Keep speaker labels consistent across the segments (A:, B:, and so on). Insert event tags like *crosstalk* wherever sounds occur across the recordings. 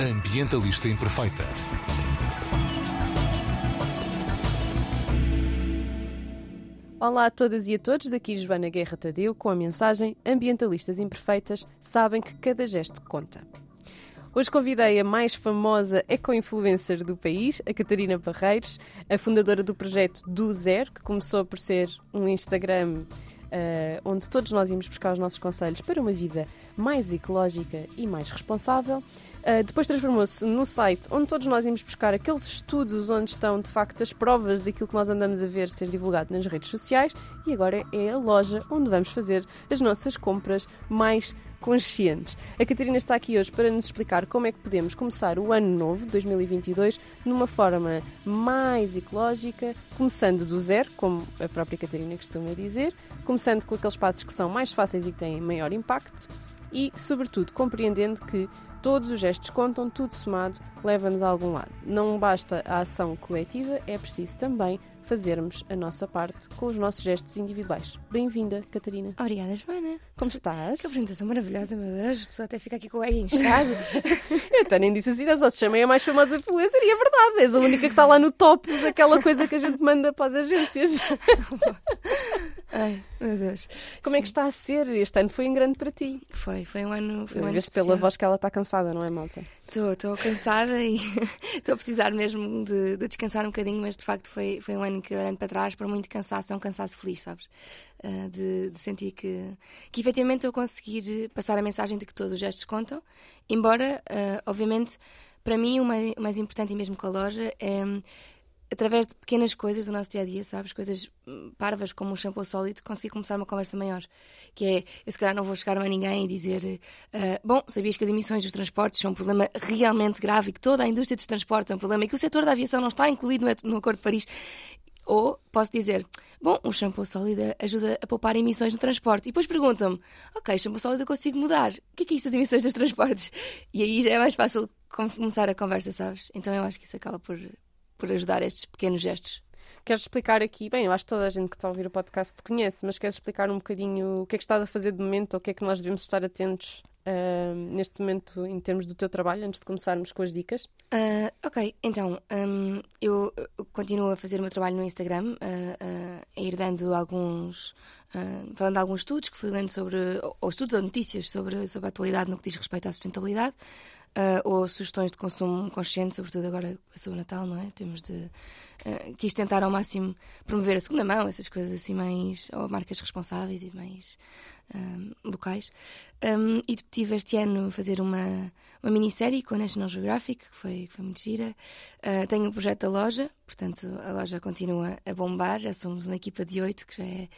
A: Ambientalista Imperfeita.
B: Olá a todas e a todos, daqui Joana Guerra Tadeu com a mensagem Ambientalistas Imperfeitas sabem que cada gesto conta. Hoje convidei a mais famosa eco-influencer do país, a Catarina Barreiros, a fundadora do projeto Do Zero, que começou por ser um Instagram uh, onde todos nós íamos buscar os nossos conselhos para uma vida mais ecológica e mais responsável. Uh, depois transformou-se no site onde todos nós íamos buscar aqueles estudos onde estão de facto as provas daquilo que nós andamos a ver ser divulgado nas redes sociais e agora é a loja onde vamos fazer as nossas compras mais conscientes. A Catarina está aqui hoje para nos explicar como é que podemos começar o ano novo, 2022, numa forma mais ecológica, começando do zero, como a própria Catarina costuma dizer, começando com aqueles passos que são mais fáceis e que têm maior impacto e, sobretudo, compreendendo que todos os gestos contam, tudo somado leva-nos a algum lado. Não basta a ação coletiva, é preciso também fazermos a nossa parte com os nossos gestos individuais. Bem-vinda, Catarina.
C: Obrigada, Joana.
B: Como estás?
C: Que apresentação maravilhosa, meu Deus. A pessoa até fica aqui com o ego inchado. *laughs*
B: eu até nem disse assim, só se chamei a mais famosa influencer e é verdade, és a única que está lá no top daquela coisa que a gente manda para as agências. *laughs*
C: Ai, meu Deus.
B: Como Sim. é que está a ser? Este ano foi em grande para ti.
C: Foi, foi um ano. Foi um ano
B: pela voz que ela está cansada, não é, Malta?
C: Estou cansada e *laughs* estou a precisar mesmo de, de, descansar um bocadinho, mas de facto foi, foi um ano que, olhando para trás, para muito cansaço, é um cansaço feliz, sabes? Uh, de, de, sentir que, que efetivamente eu consegui passar a mensagem de que todos os gestos contam, embora, uh, obviamente, para mim o mais, o mais importante, e mesmo com a loja, é através de pequenas coisas do nosso dia a dia, sabes? Coisas hum, parvas como um shampoo sólido, consegui começar uma conversa maior. Que é, eu se calhar não vou chegar a ninguém e dizer: uh, Bom, sabias que as emissões dos transportes são um problema realmente grave e que toda a indústria dos transportes é um problema e que o setor da aviação não está incluído no Acordo de Paris. Ou posso dizer, bom, um shampoo sólido ajuda a poupar emissões no transporte. E depois perguntam-me, ok, shampoo sólido eu consigo mudar. O que é que é isso das emissões dos transportes? E aí já é mais fácil começar a conversa, sabes? Então eu acho que isso acaba por, por ajudar estes pequenos gestos.
B: Queres explicar aqui, bem, eu acho que toda a gente que está a ouvir o podcast te conhece, mas queres explicar um bocadinho o que é que estás a fazer de momento ou o que é que nós devemos estar atentos uh, neste momento em termos do teu trabalho, antes de começarmos com as dicas?
C: Uh, ok, então, um, eu continuo a fazer o meu trabalho no Instagram, uh, a ir dando alguns, falando de alguns estudos que fui lendo sobre, ou estudos ou notícias sobre, sobre a atualidade no que diz respeito à sustentabilidade uh, ou sugestões de consumo consciente, sobretudo agora passou o Natal, não é? Temos de. Uh, quis tentar ao máximo promover a segunda mão, essas coisas assim mais. ou marcas responsáveis e mais um, locais. Um, e tive este ano fazer uma, uma minissérie com a National Geographic, que foi, que foi muito gira. Uh, tenho o projeto da loja, portanto a loja continua a bombar, já somos uma equipa de oito, que já é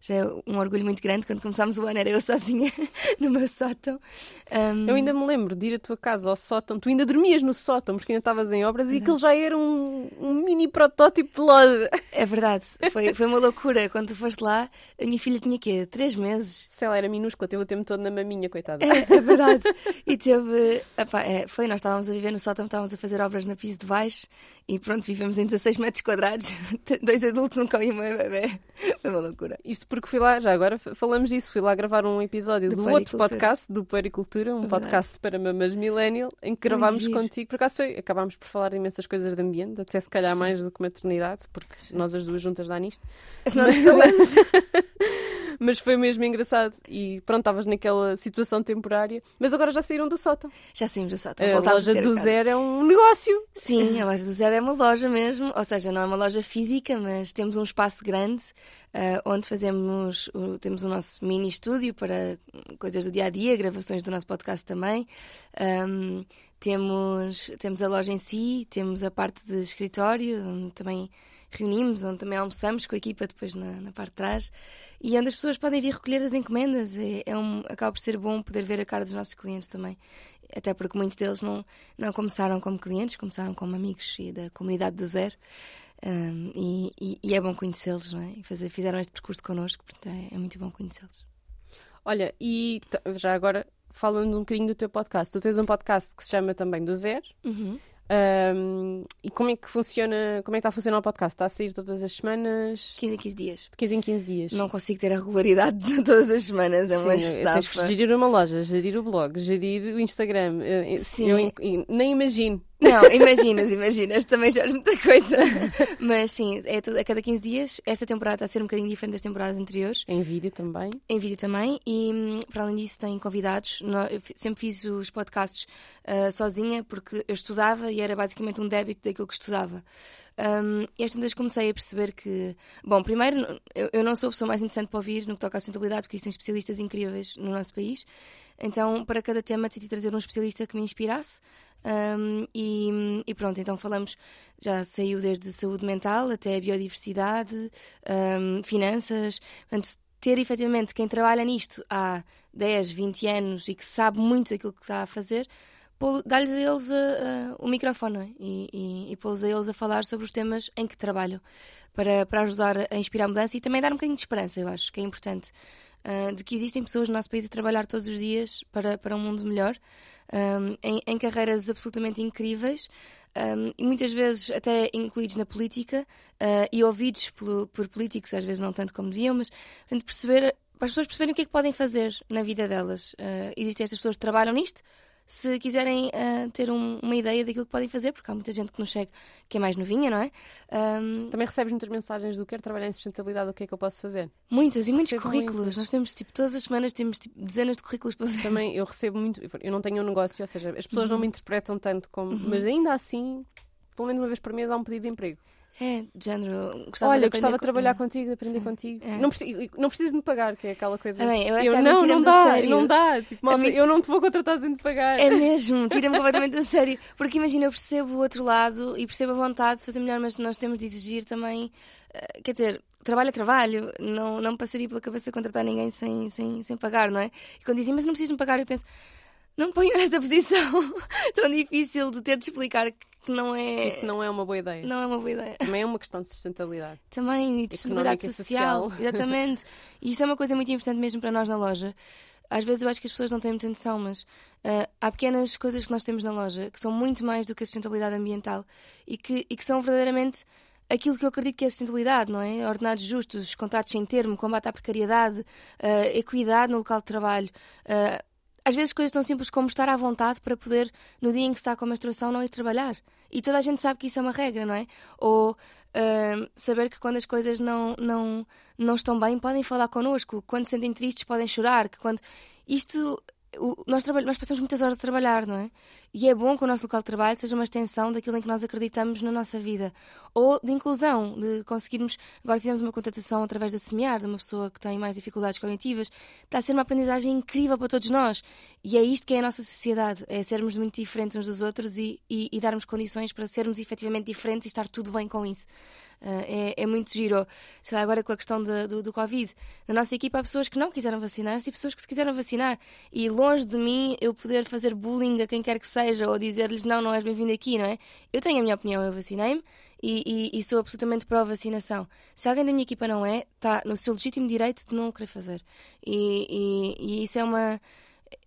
C: já é um orgulho muito grande. Quando começámos o ano era eu sozinha *laughs* no meu sótão.
B: Um... Eu ainda me lembro de ir à tua casa ao sótão, tu ainda dormias no sótão porque ainda estavas em obras verdade. e aquilo já era um, um, mini protótipo de loja.
C: É verdade, foi, foi uma loucura. Quando tu foste lá, a minha filha tinha quê? Três meses.
B: Se ela era minúscula, teve o tempo todo na maminha, coitada.
C: É, é verdade. E teve. Epá, é, foi, nós estávamos a viver no sótão, estávamos a fazer obras na piso de baixo e pronto, vivemos em 16 metros quadrados, *laughs* dois adultos, um cão e uma bebê. Foi uma loucura.
B: Isto porque fui lá, já agora falamos disso, fui lá gravar um episódio do outro podcast, do Puericultura, um é podcast para mamas millennial, em que gravámos contigo. Por acaso foi, acabámos por falar de imensas coisas de ambiente, até se calhar mais do que maternidade, porque nós as duas juntas dá nisto.
C: Nós *laughs* Mas... *laughs*
B: mas foi mesmo engraçado. E pronto, estavas naquela situação temporária. Mas agora já saíram do sótão.
C: Já saímos do sótão.
B: A loja do zero é um negócio.
C: Sim, a loja do zero é uma loja mesmo. Ou seja, não é uma loja física, mas temos um espaço grande uh, onde fazemos, uh, temos o nosso mini estúdio para coisas do dia a dia, gravações do nosso podcast também. Um, temos, temos a loja em si, temos a parte de escritório, onde também reunimos, onde também almoçamos com a equipa depois na, na parte de trás e onde as pessoas podem vir recolher as encomendas. É, é um, acaba por ser bom poder ver a cara dos nossos clientes também. Até porque muitos deles não, não começaram como clientes, começaram como amigos e da comunidade do zero. Um, e, e, e, é bom conhecê-los, não é? E fazer, fizeram este percurso connosco, portanto é, é muito bom conhecê-los.
B: Olha, e já agora falando um bocadinho do teu podcast, tu tens um podcast que se chama também Do Zero.
C: Uhum.
B: Um, e como é que funciona, como é que está a funcionar o podcast? Está a sair todas as semanas?
C: 15 em 15 dias.
B: De 15 em 15 dias.
C: Não consigo ter a regularidade de todas as semanas, é uma
B: Sim,
C: estafa.
B: tens que gerir uma loja, gerir o blog, gerir o Instagram. Eu- eu-
C: Sim.
B: eu in- nem imagino.
C: Não, imaginas, imaginas, também já muita coisa. Mas sim, é tudo- a cada 15 dias. Esta temporada está a ser um bocadinho diferente das temporadas anteriores,
B: Em vídeo também.
C: em vídeo também. E hum, para além disso, tem convidados. Eu sempre fiz os podcasts ah, sozinha, porque eu estudava e era basicamente um débito daquilo que estudava. Um, e às tantas comecei a perceber que, bom, primeiro, eu, eu não sou a pessoa mais interessante para ouvir no que toca à sustentabilidade, porque existem especialistas incríveis no nosso país. Então, para cada tema, decidi trazer um especialista que me inspirasse. Um, e, e pronto, então falamos, já saiu desde saúde mental até biodiversidade, um, finanças. Portanto, ter efetivamente quem trabalha nisto há 10, 20 anos e que sabe muito daquilo que está a fazer, dar-lhes a eles uh, o microfone é? e, e, e pô-los a eles a falar sobre os temas em que trabalham para, para ajudar a inspirar a mudança e também dar um bocadinho de esperança, eu acho que é importante. uh, de que existem pessoas no nosso país a trabalhar todos os dias para, para um mundo melhor, um, em, em carreiras absolutamente incríveis. um, e muitas vezes até incluídos na política uh, e ouvidos pelo- por políticos, às vezes não tanto como deviam, mas perceber, para as pessoas perceberem o que é que podem fazer na vida delas. Uh, existem estas pessoas que trabalham nisto, se quiserem uh, ter um- uma ideia daquilo que podem fazer, porque há muita gente que nos chega que é mais novinha, não é? Um,
B: Também recebes muitas mensagens do quero trabalhar em sustentabilidade, o que é que eu posso fazer?
C: muitas e muitos
B: Recebo
C: currículos. Nós temos, tipo, todas as semanas temos tipo, dezenas de currículos para ver.
B: Também eu recebo muito, eu não tenho um negócio, ou seja, as pessoas não
C: Uhum.
B: me interpretam tanto como, mas ainda assim, pelo menos uma vez por mês há um pedido de emprego.
C: É, de género. Gostava
B: Olha,
C: de
B: eu gostava de trabalhar
C: com...
B: contigo, de aprender
C: Sim.
B: contigo.
C: É.
B: Não, preciso, não preciso de me pagar, que é aquela coisa.
C: Ah, bem, eu
B: eu
C: é
B: não, não dá,
C: sério.
B: não dá. Tipo, malta,
C: mim-
B: eu não te vou contratar sem te pagar.
C: É mesmo, *laughs* tira-me completamente a sério. Porque imagina, eu percebo o outro lado e percebo a vontade de fazer melhor, mas nós temos de exigir também. eh, quer dizer, trabalho é trabalho, não, não me passaria pela cabeça contratar ninguém sem, sem, sem pagar, não é? E quando dizem, mas não precisas me pagar, eu penso, não me ponho nesta posição *laughs* tão difícil de ter de explicar que que não é.
B: Isso não é uma boa ideia.
C: não é uma boa ideia.
B: Também é uma questão de sustentabilidade.
C: Também, e de sustentabilidade social.
B: social. *laughs*
C: Exatamente. E isso é uma coisa muito importante mesmo para nós na loja. Às vezes eu acho que as pessoas não têm muita noção, mas ah, há pequenas coisas que nós temos na loja que são muito mais do que a sustentabilidade ambiental e que, e que são verdadeiramente aquilo que eu acredito que é a sustentabilidade, não é? Ordenados justos, contratos sem termo, combate à precariedade, ah, equidade no local de trabalho. Ah, às vezes coisas tão simples como estar à vontade para poder, no dia em que se está com a menstruação, não ir trabalhar. E toda a gente sabe que isso é uma regra, não é? Ou ah, saber que quando as coisas não, não, não estão bem, podem falar connosco. Quando se sentem tristes, podem chorar. Que quando... Isto... Nós, nós passamos muitas horas a trabalhar, não é? E é bom que o nosso local de trabalho seja uma extensão daquilo em que nós acreditamos na nossa vida. Ou de inclusão, de conseguirmos. Agora fizemos uma contratação através da Semear, de uma pessoa que tem mais dificuldades cognitivas. Está a ser uma aprendizagem incrível para todos nós. E é isto que é a nossa sociedade: é sermos muito diferentes uns dos outros e, e, e darmos condições para sermos efetivamente diferentes e estar tudo bem com isso. Ah, é, é muito giro. Sei lá, agora com a questão de- do, do Covid. Na nossa equipa há pessoas que não quiseram vacinar-se e pessoas que se quiseram vacinar. E longe de mim eu poder fazer bullying a quem quer que seja ou dizer-lhes não, não és bem-vindo aqui, não é? Eu tenho a minha opinião, eu vacinei-me e, e- e sou absolutamente pró-vacinação. Se alguém da minha equipa não é, está no seu legítimo direito de não o querer fazer. E, e- e isso é uma.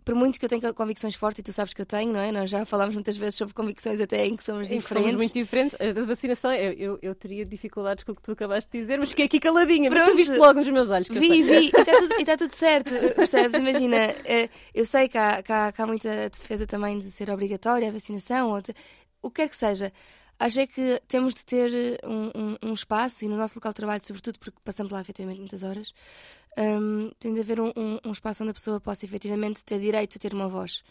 C: Por muito que eu tenha convicções fortes, e tu sabes que eu tenho, não é? Nós já falámos muitas vezes sobre convicções até em que somos
B: Em que
C: diferentes.
B: somos muito diferentes. A vacinação, eu, eu, eu teria dificuldades com o que tu acabaste de dizer, mas fiquei aqui caladinha. Mas tu
C: Pronto.
B: viste logo nos meus olhos. Que
C: Vi, vi, e está tudo, tá tudo certo, percebes? Imagina, eh, eu sei que há, que, há, que há muita defesa também de ser obrigatória a vacinação, ou de- o que quer que seja. Acho é que temos de ter eh, um, um- um espaço, e no nosso local de trabalho, sobretudo porque passamos lá efetivamente muitas horas, hum, tem de haver um, um- um espaço onde a pessoa possa efetivamente ter direito a ter uma voz.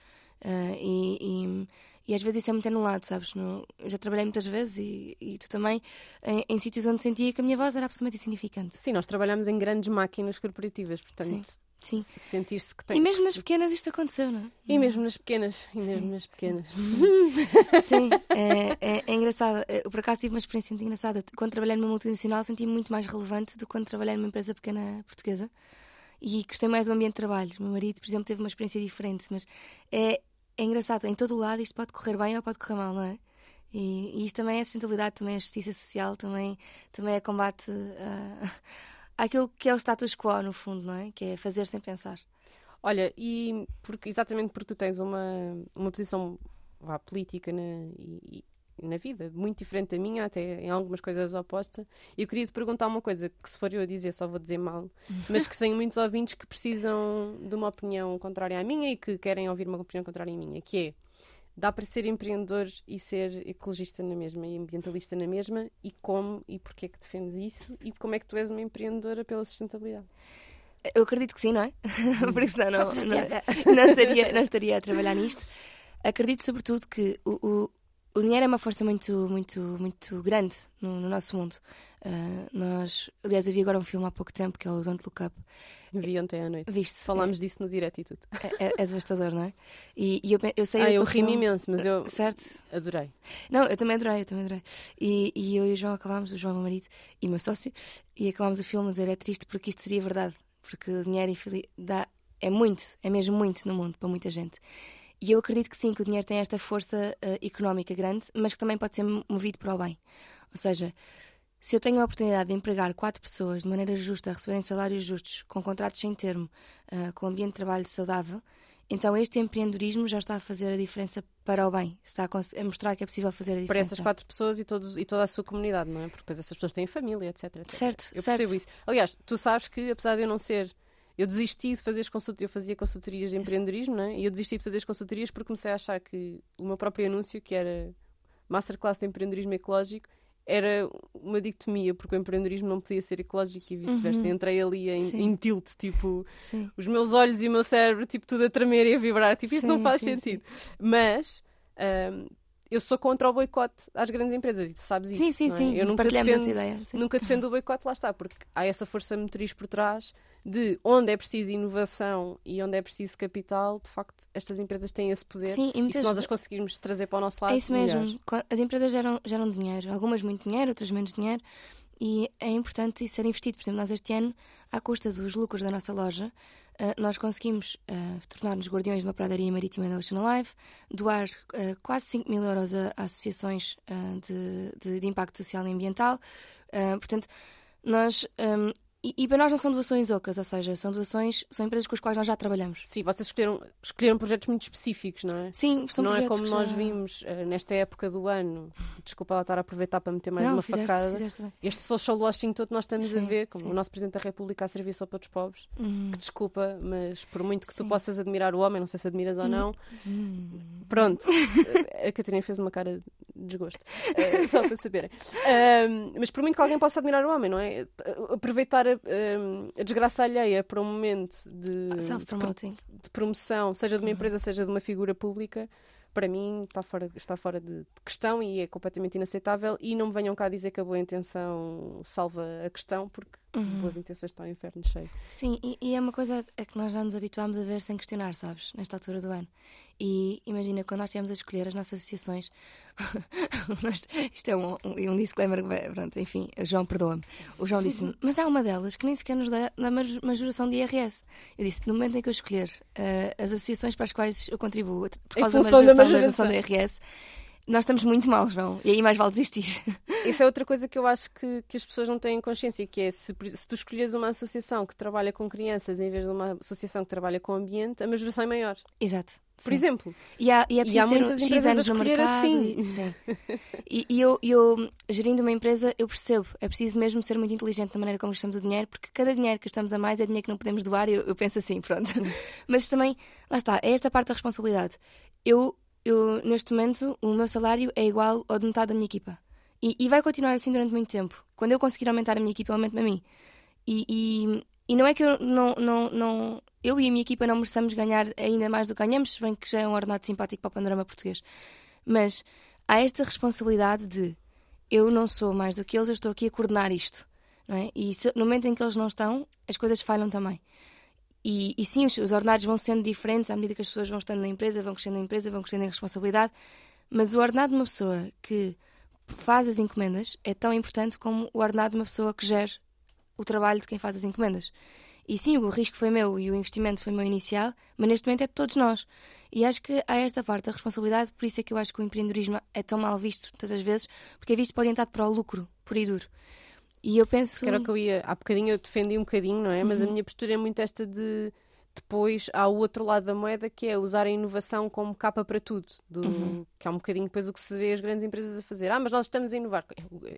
C: Ah, e, e- e às vezes isso é muito anulado, sabes? No- já trabalhei muitas vezes e, e tu também, em, em sítios onde sentia que a minha voz era absolutamente insignificante.
B: Sim, nós trabalhamos em grandes máquinas corporativas, portanto,
C: Sim.
B: Se- sentir-se que tem.
C: E mesmo nas pequenas isto aconteceu, não é?
B: E mesmo nas pequenas. E mesmo nas pequenas.
C: Sim, é, é, é engraçado. Eu, por acaso tive uma experiência muito engraçada. Quando trabalhei numa multinacional senti-me muito mais relevante do que quando trabalhei numa empresa pequena portuguesa. E gostei mais do ambiente de trabalho. O meu marido, por exemplo, teve uma experiência diferente. Mas é, é engraçado. Em todo o lado isto pode correr bem ou pode correr mal, não é? E, e isto também é sustentabilidade, também é justiça social, também, também é combate àquilo que é o status quo, no fundo, não é? Que é fazer sem pensar.
B: Olha, e porque, exatamente porque tu tens uma, uma posição vá, política né, e, na vida, muito diferente da minha, até em algumas coisas oposta. E eu queria te perguntar uma coisa que, se for eu a dizer, só vou dizer mal, *laughs* mas que tenho muitos ouvintes que precisam de uma opinião contrária à minha e que querem ouvir uma opinião contrária à minha, que é dá para ser empreendedor e ser ecologista na mesma e ambientalista na mesma e como e porquê é que defendes isso e como é que tu és uma empreendedora pela sustentabilidade?
C: Eu acredito que sim, não é? *laughs* Porque senão não, não, não, estaria, não estaria a trabalhar nisto. Acredito sobretudo que o, o, o dinheiro é uma força muito, muito, muito grande no, no nosso mundo. Uh, nós, aliás, eu vi agora um filme há pouco tempo que é o Don't Look Up.
B: Vi ontem à noite.
C: Viste?
B: Falámos é, disso no direto e tudo.
C: É, é, é devastador, não é? E, e eu, eu sei.
B: Ah, eu ri-me imenso, mas eu.
C: Certo?
B: Adorei.
C: Não, eu também adorei, eu também adorei. E, e eu e o João acabámos, o João, meu marido, e meu sócio, e acabámos o filme a dizer é triste porque isto seria verdade porque o dinheiro dá, é muito, é mesmo muito no mundo para muita gente. E eu acredito que sim, que o dinheiro tem esta força uh, económica grande, mas que também pode ser movido para o bem. Ou seja, se eu tenho a oportunidade de empregar quatro pessoas de maneira justa, a receberem salários justos, com contratos sem termo, uh, com ambiente de trabalho saudável, então este empreendedorismo já está a fazer a diferença para o bem, está a, a mostrar que é possível fazer a diferença.
B: Para essas quatro pessoas e, todos, e toda a sua comunidade, não é? Porque depois essas pessoas têm família, etc. etc.
C: Certo,
B: eu
C: certo.
B: percebo isso. Aliás, tu sabes que apesar de eu não ser eu desisti de fazer as consultorias, eu fazia consultorias de empreendedorismo, não é? E eu desisti de fazer as consultorias porque comecei a achar que o meu próprio anúncio, que era Masterclass de Empreendedorismo Ecológico, era uma dicotomia, porque o empreendedorismo não podia ser ecológico e vice-versa. Uhum. Entrei ali em, em tilt, tipo, sim. os meus olhos e o meu cérebro, tipo, tudo a tremer e a vibrar. Tipo, sim, isso não faz sentido. Mas um, eu sou contra o boicote às grandes empresas e tu sabes isso.
C: Sim, sim,
B: é?
C: sim.
B: Eu nunca defendo, ideia, nunca defendo o boicote, lá está, porque há essa força motriz por trás de onde é preciso inovação e onde é preciso capital, de facto, estas empresas têm esse poder.
C: Sim,
B: e, e se nós as conseguirmos trazer para o nosso lado,
C: é isso mesmo. Melhor. As empresas geram, geram dinheiro, algumas muito dinheiro, outras menos dinheiro, e é importante isso ser investido. Por exemplo, nós este ano, à custa dos lucros da nossa loja, Uh, nós conseguimos uh, tornar-nos guardiões de uma pradaria marítima da Ocean Alive, doar uh, quase 5 mil euros a, a associações de, de, de, impacto social e ambiental. portanto, nós um, e, e, para nós não são doações ocas, ou seja, são doações, são empresas com as quais nós já trabalhamos.
B: Sim, vocês escolheram, escolheram projetos muito específicos, não é?
C: Sim, são
B: não
C: projetos.
B: Não é como nós já... vimos uh, nesta época do ano, desculpa lá estar a aproveitar para meter mais
C: não,
B: uma
C: fizeste,
B: facada.
C: Fizeste
B: este social washing todo nós estamos sim, a ver, como sim. o nosso Presidente da República a serviço só para os pobres. Hum. Que desculpa, mas por muito que sim. tu possas admirar o homem, não sei se admiras ou não, hum. pronto, a Catarina fez uma cara de desgosto, uh, só para saberem. Uh, mas por muito que alguém possa admirar o homem, não é? Aproveitar a a desgraça alheia para um momento de, de, de, promoção, seja de uma uhum. empresa, seja de uma figura pública, para mim está fora, está fora de, questão e é completamente inaceitável. E não me venham cá dizer que a boa intenção salva a questão, porque uhum. boas intenções estão ao inferno cheio.
C: Sim, e, e, é uma coisa a que nós já nos habituámos a ver sem questionar, sabes? Nesta altura do ano. E imagina, quando nós estivemos a escolher as nossas associações, *laughs* isto é um, um, um disclaimer, pronto, enfim, o João perdoa-me. O João disse-me, *laughs* mas há uma delas que nem sequer nos dá na majoração de IRS. Eu disse, no momento em que eu escolher uh, as associações para as quais eu contribuo por causa da majoração, da majoração do IRS, nós estamos muito mal, João, e aí mais vale desistir. *laughs*
B: Isso é outra coisa que eu acho que, que as pessoas não têm consciência, que é se, se tu escolheres uma associação que trabalha com crianças em vez de uma associação que trabalha com ambiente, a majoração é maior.
C: Exato.
B: Por sim. exemplo.
C: E há, e é preciso e há ter muitas X anos no mercado. Assim. E, sim. *laughs* e, e eu, eu, gerindo uma empresa, eu percebo, é preciso mesmo ser muito inteligente na maneira como gastamos o dinheiro, porque cada dinheiro que estamos a mais é dinheiro que não podemos doar, eu, eu penso assim, pronto. *laughs* Mas também, lá está, é esta parte da responsabilidade. Eu eu, neste momento, o meu salário é igual ao de metade da minha equipa. E, e vai continuar assim durante muito tempo. Quando eu conseguir aumentar a minha equipa, aumento-me a mim. E, e, e, não é que eu não, não, não. Eu e a minha equipa não mereçamos ganhar ainda mais do que ganhamos, se bem que já é um ordenado simpático para o panorama português. Mas há esta responsabilidade de eu não sou mais do que eles, eu estou aqui a coordenar isto. É? E se, no momento em que eles não estão, as coisas falham também. E, e sim, os, os ordenados vão sendo diferentes à medida que as pessoas vão estando na empresa, vão crescendo na empresa, vão crescendo em responsabilidade, mas o ordenado de uma pessoa que faz as encomendas é tão importante como o ordenado de uma pessoa que gera o trabalho de quem faz as encomendas. E sim, o risco foi meu e o investimento foi meu inicial, mas neste momento é de todos nós. E acho que há esta parte da responsabilidade, por isso é que eu acho que o empreendedorismo é tão mal visto tantas vezes, porque é visto orientado para o lucro, por e duro. E eu penso.
B: Que era o que eu ia. Há bocadinho eu defendi um bocadinho, não é? Uhum. Mas a uhum. minha postura é muito esta de depois há o outro lado da moeda que é usar a inovação como capa para tudo, do, uhum. que é um bocadinho depois o que se vê as grandes empresas a fazer. Ah, mas nós estamos a inovar.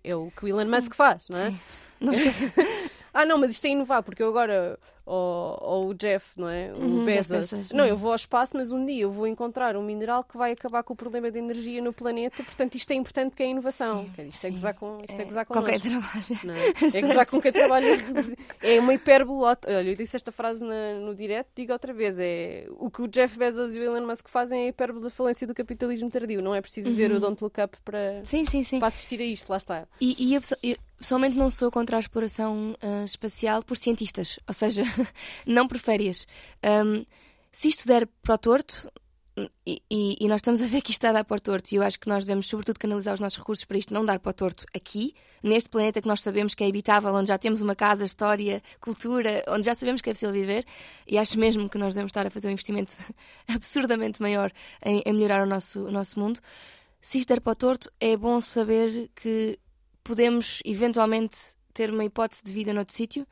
B: É o que o Elon Sim. Musk faz, não é? *laughs* Não *laughs* ah, não, mas isto é inovar, porque eu agora, ou, ou o Jeff, não é? O uhum, Bezos. Não, eu vou ao espaço, mas um dia eu vou encontrar um mineral que vai acabar com o problema de energia no planeta, portanto isto é importante porque é inovação. Sim, isto, é gozar com, isto é, é gozar *laughs* com
C: qualquer trabalho.
B: Não, é? é gozar com quem trabalha. É uma hipérbole. Olha, eu disse esta frase na, no direto, digo outra vez. É, o que o Jeff Bezos e o Elon Musk fazem é a hipérbole da falência do capitalismo tardio. Não é preciso uhum. ver o Don't Look Up para,
C: sim, sim, sim.
B: para assistir a isto, lá está.
C: E, e eu, eu pessoalmente não sou contra a exploração uh, espacial por cientistas, ou seja, *laughs* não por férias. Um, se isto der para o torto, e, e, e, nós estamos a ver que isto está a dar para o torto, e eu acho que nós devemos, sobretudo, canalizar os nossos recursos para isto não dar para o torto aqui, neste planeta que nós sabemos que é habitável, onde já temos uma casa, história, cultura, onde já sabemos que é possível viver, e acho mesmo que nós devemos estar a fazer um investimento *laughs* absurdamente maior em, em melhorar o nosso, o nosso mundo. Se isto der para o torto, é bom saber que podemos eventualmente ter uma hipótese de vida noutro sítio,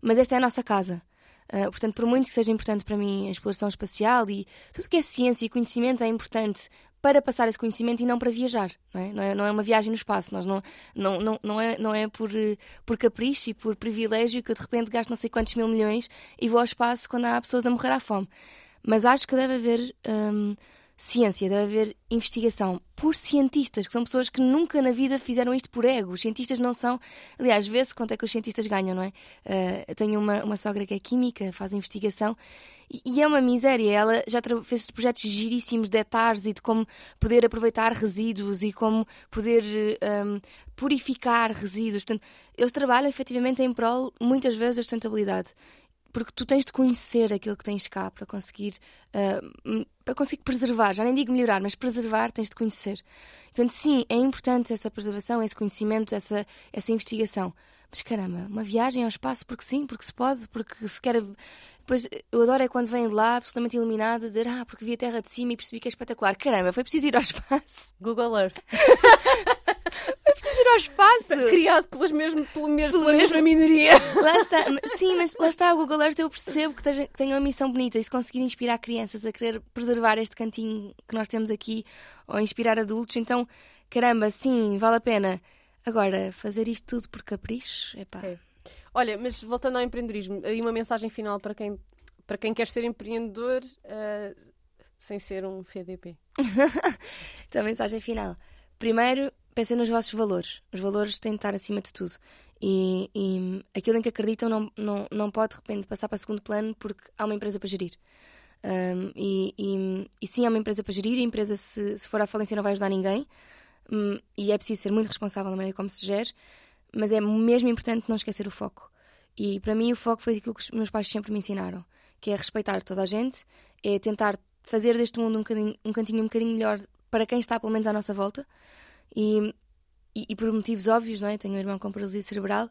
C: mas esta é a nossa casa. Uh, portanto, por muito que seja importante para mim a exploração espacial e tudo que é ciência e conhecimento é importante para passar esse conhecimento e não para viajar. Não é, não é, não é uma viagem no espaço. Nós não, não, não, não, é, não é por, por capricho e por privilégio que eu de repente gasto não sei quantos mil milhões e vou ao espaço quando há pessoas a morrer à fome. Mas acho que deve haver. Um, ciência, deve haver investigação por cientistas, que são pessoas que nunca na vida fizeram isto por ego. Os cientistas não são. Aliás, vê-se quanto é que os cientistas ganham, não é? Uh, eu tenho uma, uma sogra que é química, faz investigação e, e é uma miséria. Ela já fez projetos giríssimos de hectares e de como poder aproveitar resíduos e como poder um, purificar resíduos. Portanto, eles trabalham efetivamente em prol, muitas vezes, da sustentabilidade porque tu tens de conhecer aquilo que tens cá para conseguir, uh, para conseguir preservar, já nem digo melhorar, mas preservar tens de conhecer. Portanto, sim, é importante essa preservação, esse conhecimento, essa, essa investigação. Mas caramba, uma viagem ao espaço, porque sim, porque se pode, porque se quer. Pois eu adoro é quando vem de lá absolutamente iluminada dizer ah, porque vi a Terra de cima e percebi que é espetacular. Caramba, foi preciso ir ao *laughs* espaço.
B: Google Earth. *laughs*
C: É preciso ir ao espaço.
B: Criado pelas mesmo, pelo mesmo, pela mesma minoria.
C: Lá está. Sim, mas lá está, o Google Earth eu percebo que tem uma missão bonita e se conseguir inspirar crianças a querer preservar este cantinho que nós temos aqui ou inspirar adultos, então, caramba, sim, vale a pena. Agora, fazer isto tudo por capricho, epá. É.
B: Olha, mas voltando ao empreendedorismo, aí uma mensagem final para quem, para quem quer ser empreendedor uh, sem ser um FDP. *laughs*
C: então, a mensagem final. Primeiro, pensem nos vossos valores. Os valores têm de estar acima de tudo. E, e aquilo em que acreditam não, não, não pode de repente passar para segundo plano porque há uma empresa para gerir. Um, e, e, e, sim, há uma empresa para gerir. A empresa, se, se for à falência, não vai ajudar ninguém. Um, e é preciso ser muito responsável na maneira como se gere. Mas é mesmo importante não esquecer o foco. E para mim, o foco foi aquilo que os meus pais sempre me ensinaram: que é respeitar toda a gente, é tentar fazer deste mundo um, um cantinho um bocadinho melhor para quem está, pelo menos, à nossa volta. E, e, e, por motivos óbvios, não é? Tenho um irmão com paralisia cerebral,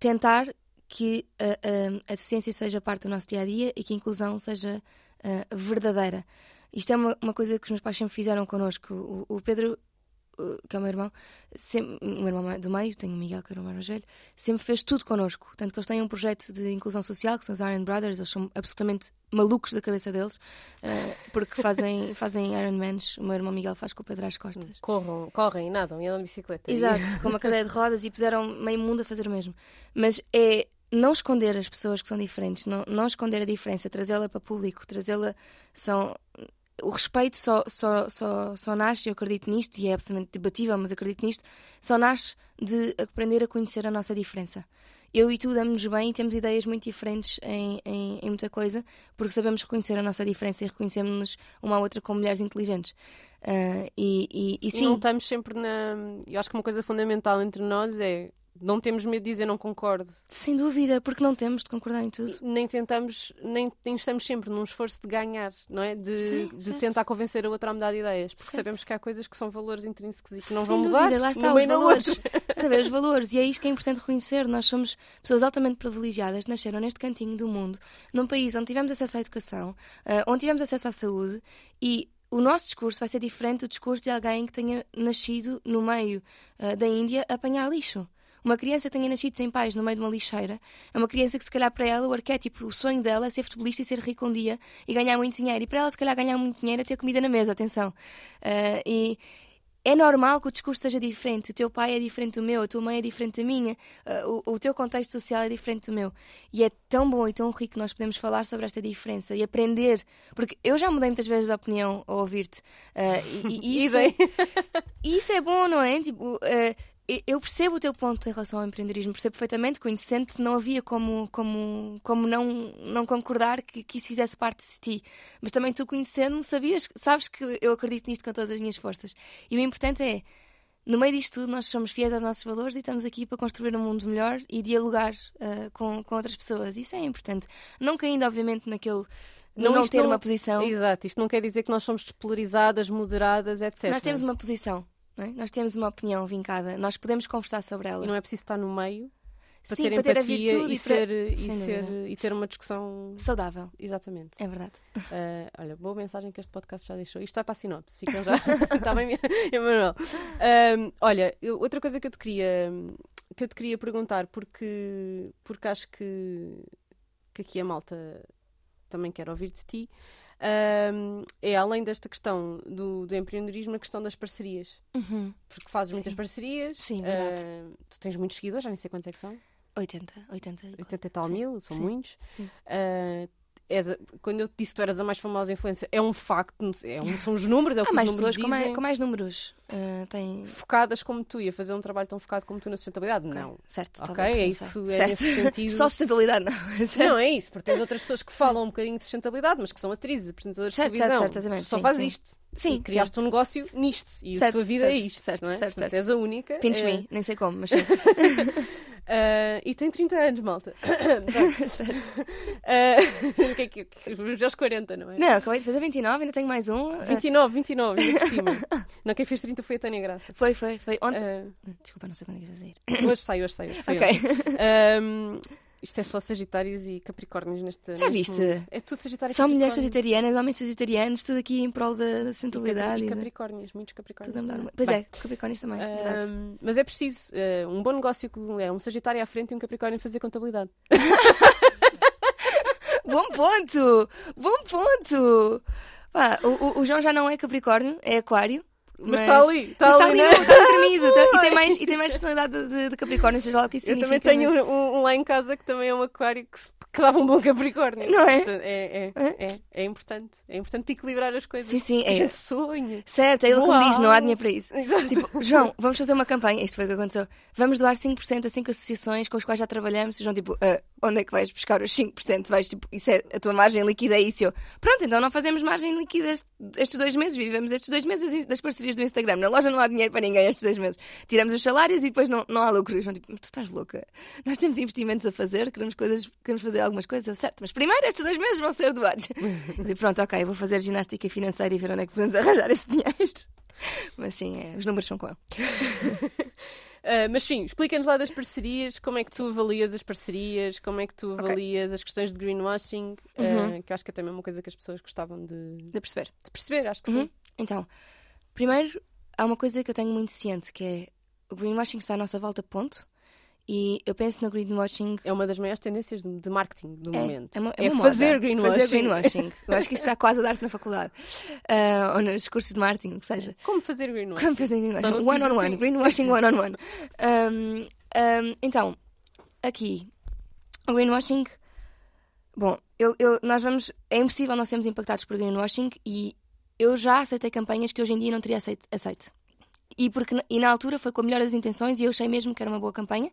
C: tentar que a, a, deficiência seja parte do nosso dia a dia e que a inclusão seja uh, verdadeira. Isto é uma, uma, coisa que os meus pais sempre fizeram connosco. O, o Pedro que é o meu irmão, sempre, o meu irmão do meio, tenho o Miguel, que era o mais velho, sempre fez tudo connosco. Tanto que eles têm um projeto de inclusão social, que são os Iron Brothers, eles são absolutamente malucos da cabeça deles, uh, porque fazem, *laughs* fazem Ironmans. O meu irmão Miguel faz com o Pedro às costas.
B: Corram, correm, nadam, e andam de bicicleta.
C: Exato, com uma cadeia de rodas e puseram meio mundo a fazer o mesmo. Mas é não esconder as pessoas que são diferentes, não, não esconder a diferença, trazê-la para público, trazê-la. São o respeito só, só, só, só nasce, eu acredito nisto, e é absolutamente debatível, mas acredito nisto, só nasce de aprender a conhecer a nossa diferença. Eu e tu damos-nos bem e temos ideias muito diferentes em, em, em, muita coisa, porque sabemos reconhecer a nossa diferença e reconhecemos-nos uma à outra como mulheres inteligentes. Uh, e, e, e, sim.
B: E não estamos sempre na. Eu acho que uma coisa fundamental entre nós é não temos medo de dizer não concordo.
C: Sem dúvida, porque não temos de concordar em tudo.
B: Nem tentamos, nem, nem estamos sempre num esforço de ganhar, não é? De, Sim, de tentar convencer a outra a mudar de ideias, porque certo. sabemos que há coisas que são valores intrínsecos e que não
C: Sem
B: vão
C: dúvida,
B: mudar.
C: Lá está, os valores. *laughs* os valores. E é isto que é importante reconhecer. Nós somos pessoas altamente privilegiadas, nasceram neste cantinho do mundo, num país onde tivemos acesso à educação, uh, onde tivemos acesso à saúde e o nosso discurso vai ser diferente do discurso de alguém que tenha nascido no meio uh, da Índia a apanhar lixo. Uma criança que tenha nascido sem pais no meio de uma lixeira é uma criança que, se calhar, para ela, o arquétipo, o sonho dela é ser futebolista e ser rico um dia e ganhar muito dinheiro. E para ela, se calhar, ganhar muito dinheiro é ter comida na mesa, atenção. Uh, e é normal que o discurso seja diferente. O teu pai é diferente do meu, a tua mãe é diferente da minha, uh, o, o, teu contexto social é diferente do meu. E é tão bom e tão rico que nós podemos falar sobre esta diferença e aprender. Porque eu já mudei muitas vezes de opinião ao ouvir-te. Uh, e, e, *laughs* isso, é, isso é bom, não é? Tipo, uh, eu percebo o teu ponto em relação ao empreendedorismo, percebo perfeitamente, conhecendo-te, não havia como, como, como não, não concordar que, que isso fizesse parte de ti. Mas também tu conhecendo-me, sabias, sabes que eu acredito nisto com todas as minhas forças. E o importante é, no meio disto tudo, nós somos fiéis aos nossos valores e estamos aqui para construir um mundo melhor e dialogar uh, com, com outras pessoas. Isso é importante. Não caindo, obviamente, naquele. Não, não ter não... uma posição.
B: Exato, isto não quer dizer que nós somos despolarizadas, moderadas, etc.
C: Nós temos uma posição é? Nós temos uma opinião vincada, nós podemos conversar sobre ela.
B: E não é preciso estar no meio para
C: Sim,
B: ter
C: para ter
B: a virtude
C: e,
B: e, ser, e, ser, e ter uma discussão
C: saudável.
B: Exatamente.
C: É verdade.
B: Uh, *laughs* olha, boa mensagem que este podcast já deixou. Isto vai para a sinopse, ficam já. *laughs* Está bem, *laughs* Emanuel. Um, olha, eu, outra coisa que eu te queria que eu te queria perguntar, porque, porque acho que, que aqui a malta também quer ouvir de ti um, é além desta questão do, do, empreendedorismo, a questão das parcerias.
C: Uhum.
B: Porque fazes Sim. muitas parcerias.
C: Sim. Uh,
B: tu tens muitos seguidores, já nem sei quantos é que são.
C: 80, 80.
B: 80 e tal Sim. mil, são muitos. Uh, a, quando eu te disse que tu eras a mais famosa influência, é um facto, é um, são os números, é o
C: Há
B: que
C: mais
B: os números
C: pessoas com mais, com mais números. Uh, tem...
B: Focadas como tu e a fazer um trabalho tão focado como tu na sustentabilidade? Não.
C: Certo,
B: ok,
C: talvez,
B: é isso, é
C: certo.
B: nesse sentido. *laughs*
C: Só sustentabilidade não. *laughs*
B: Certo. Não, é isso, porque tens outras pessoas que falam um bocadinho de sustentabilidade, mas que são atrizes, apresentadoras
C: certo,
B: de televisão.
C: Certo, certo,
B: só
C: sim,
B: faz
C: sim.
B: isto.
C: Sim,
B: e criaste um negócio nisto e
C: certo,
B: a tua vida
C: certo,
B: é isto.
C: Certo,
B: não é?
C: certo,
B: Portanto,
C: certo.
B: és a única.
C: Pinch
B: é...
C: me, nem sei como, mas sim. *laughs*
B: Uh, e tem 30 anos, malta. *coughs* *coughs*
C: certo. *laughs*
B: Uh, que é que, já aos 40, não é?
C: Não, acabei de fazer 29, ainda tenho mais um.
B: 29, 29, ainda por cima. *laughs* não, quem fez 30 foi a Tânia Graça.
C: Foi, foi, foi. Ontem.
B: Uh,
C: Desculpa, não sei quando é que vais sair.
B: Hoje sai, hoje sai. Hoje
C: ok.
B: Um, *laughs* isto é só Sagitários e Capricórnios neste
C: Já
B: neste
C: viste?
B: Mundo. É tudo Sagitário
C: São mulheres sagitarianas, homens sagitarianos, tudo aqui em prol da, da sustentabilidade.
B: E,
C: e
B: Capricórnios, muitos Capricórnios.
C: Tudo
B: também.
C: Pois
B: Bem,
C: é, Capricórnios também, verdade.
B: um, mas é preciso uh, um bom negócio que é um Sagitário à frente e um Capricórnio a fazer contabilidade. *laughs*
C: Bom ponto! Bom ponto! Pá, o- o João já não é Capricórnio, é Aquário.
B: Mas está ali, está
C: está
B: ali, né?
C: está tá- e, tem *laughs* mais, e tem mais personalidade de, de Capricórnio, seja lá o que isso
B: Eu também tenho
C: mas-
B: um, um lá em casa que também é um aquário que, se- que dava um bom Capricórnio.
C: Não é?
B: Portanto, é, é, é, é importante. É importante equilibrar as coisas.
C: Sim, sim,
B: A
C: é.
B: gente sonha.
C: Certo, é ele que me
B: Uau!
C: diz, não há dinheiro para isso.
B: Exato.
C: Tipo, *laughs* João, vamos fazer uma campanha. Isto foi o que aconteceu. Vamos doar 5% a 5 associações com as quais já trabalhamos. E João, tipo, "Ah, onde é que vais buscar os 5%? Vais, tipo, isso é a tua margem líquida, é isso. Eu, pronto, então não fazemos margem líquida est- estes dois meses. Vivemos estes dois meses das parcerias do Instagram. Na loja não há dinheiro para ninguém estes dois meses. Tiramos os salários e depois não, não há lucro. E o João, tipo, tu estás louca. Nós temos investimentos a fazer, queremos, coisas, queremos fazer algumas coisas. Eu, certo, mas primeiro estes dois meses vão ser doados. Digo, pronto, ok, vou fazer ginástica financeira e ver onde é que podemos arranjar esse dinheiro. Mas sim, é, os números são com ele. *laughs*
B: Ah, mas sim, explica-nos lá das parcerias, como é que tu avalias as parcerias, como é que tu avalias as questões de greenwashing,
C: Uhum.
B: que eu acho que é também uma coisa que as pessoas gostavam de,
C: De perceber.
B: de perceber, acho que
C: Uhum.
B: sim.
C: Então, primeiro, há uma coisa que eu tenho muito ciente, que é o greenwashing está à nossa volta, ponto. E eu penso no greenwashing
B: É uma das maiores tendências de marketing do
C: É,
B: momento.
C: é uma-
B: É,
C: é uma
B: fazer
C: moda.
B: greenwashing.
C: Fazer greenwashing. Eu acho que isso está quase a dar-se na faculdade. Ah, ou nos cursos de marketing, o que seja.
B: Como fazer greenwashing?
C: Como fazer greenwashing? One on one.
B: assim.
C: Greenwashing one on one. Um, um, então, aqui, o greenwashing. Bom, eu, eu- nós vamos. É impossível nós sermos impactados por greenwashing e eu já aceitei campanhas que hoje em dia não teria aceito. aceito. E, porque, na- e na altura foi com a melhor das intenções e eu achei mesmo que era uma boa campanha.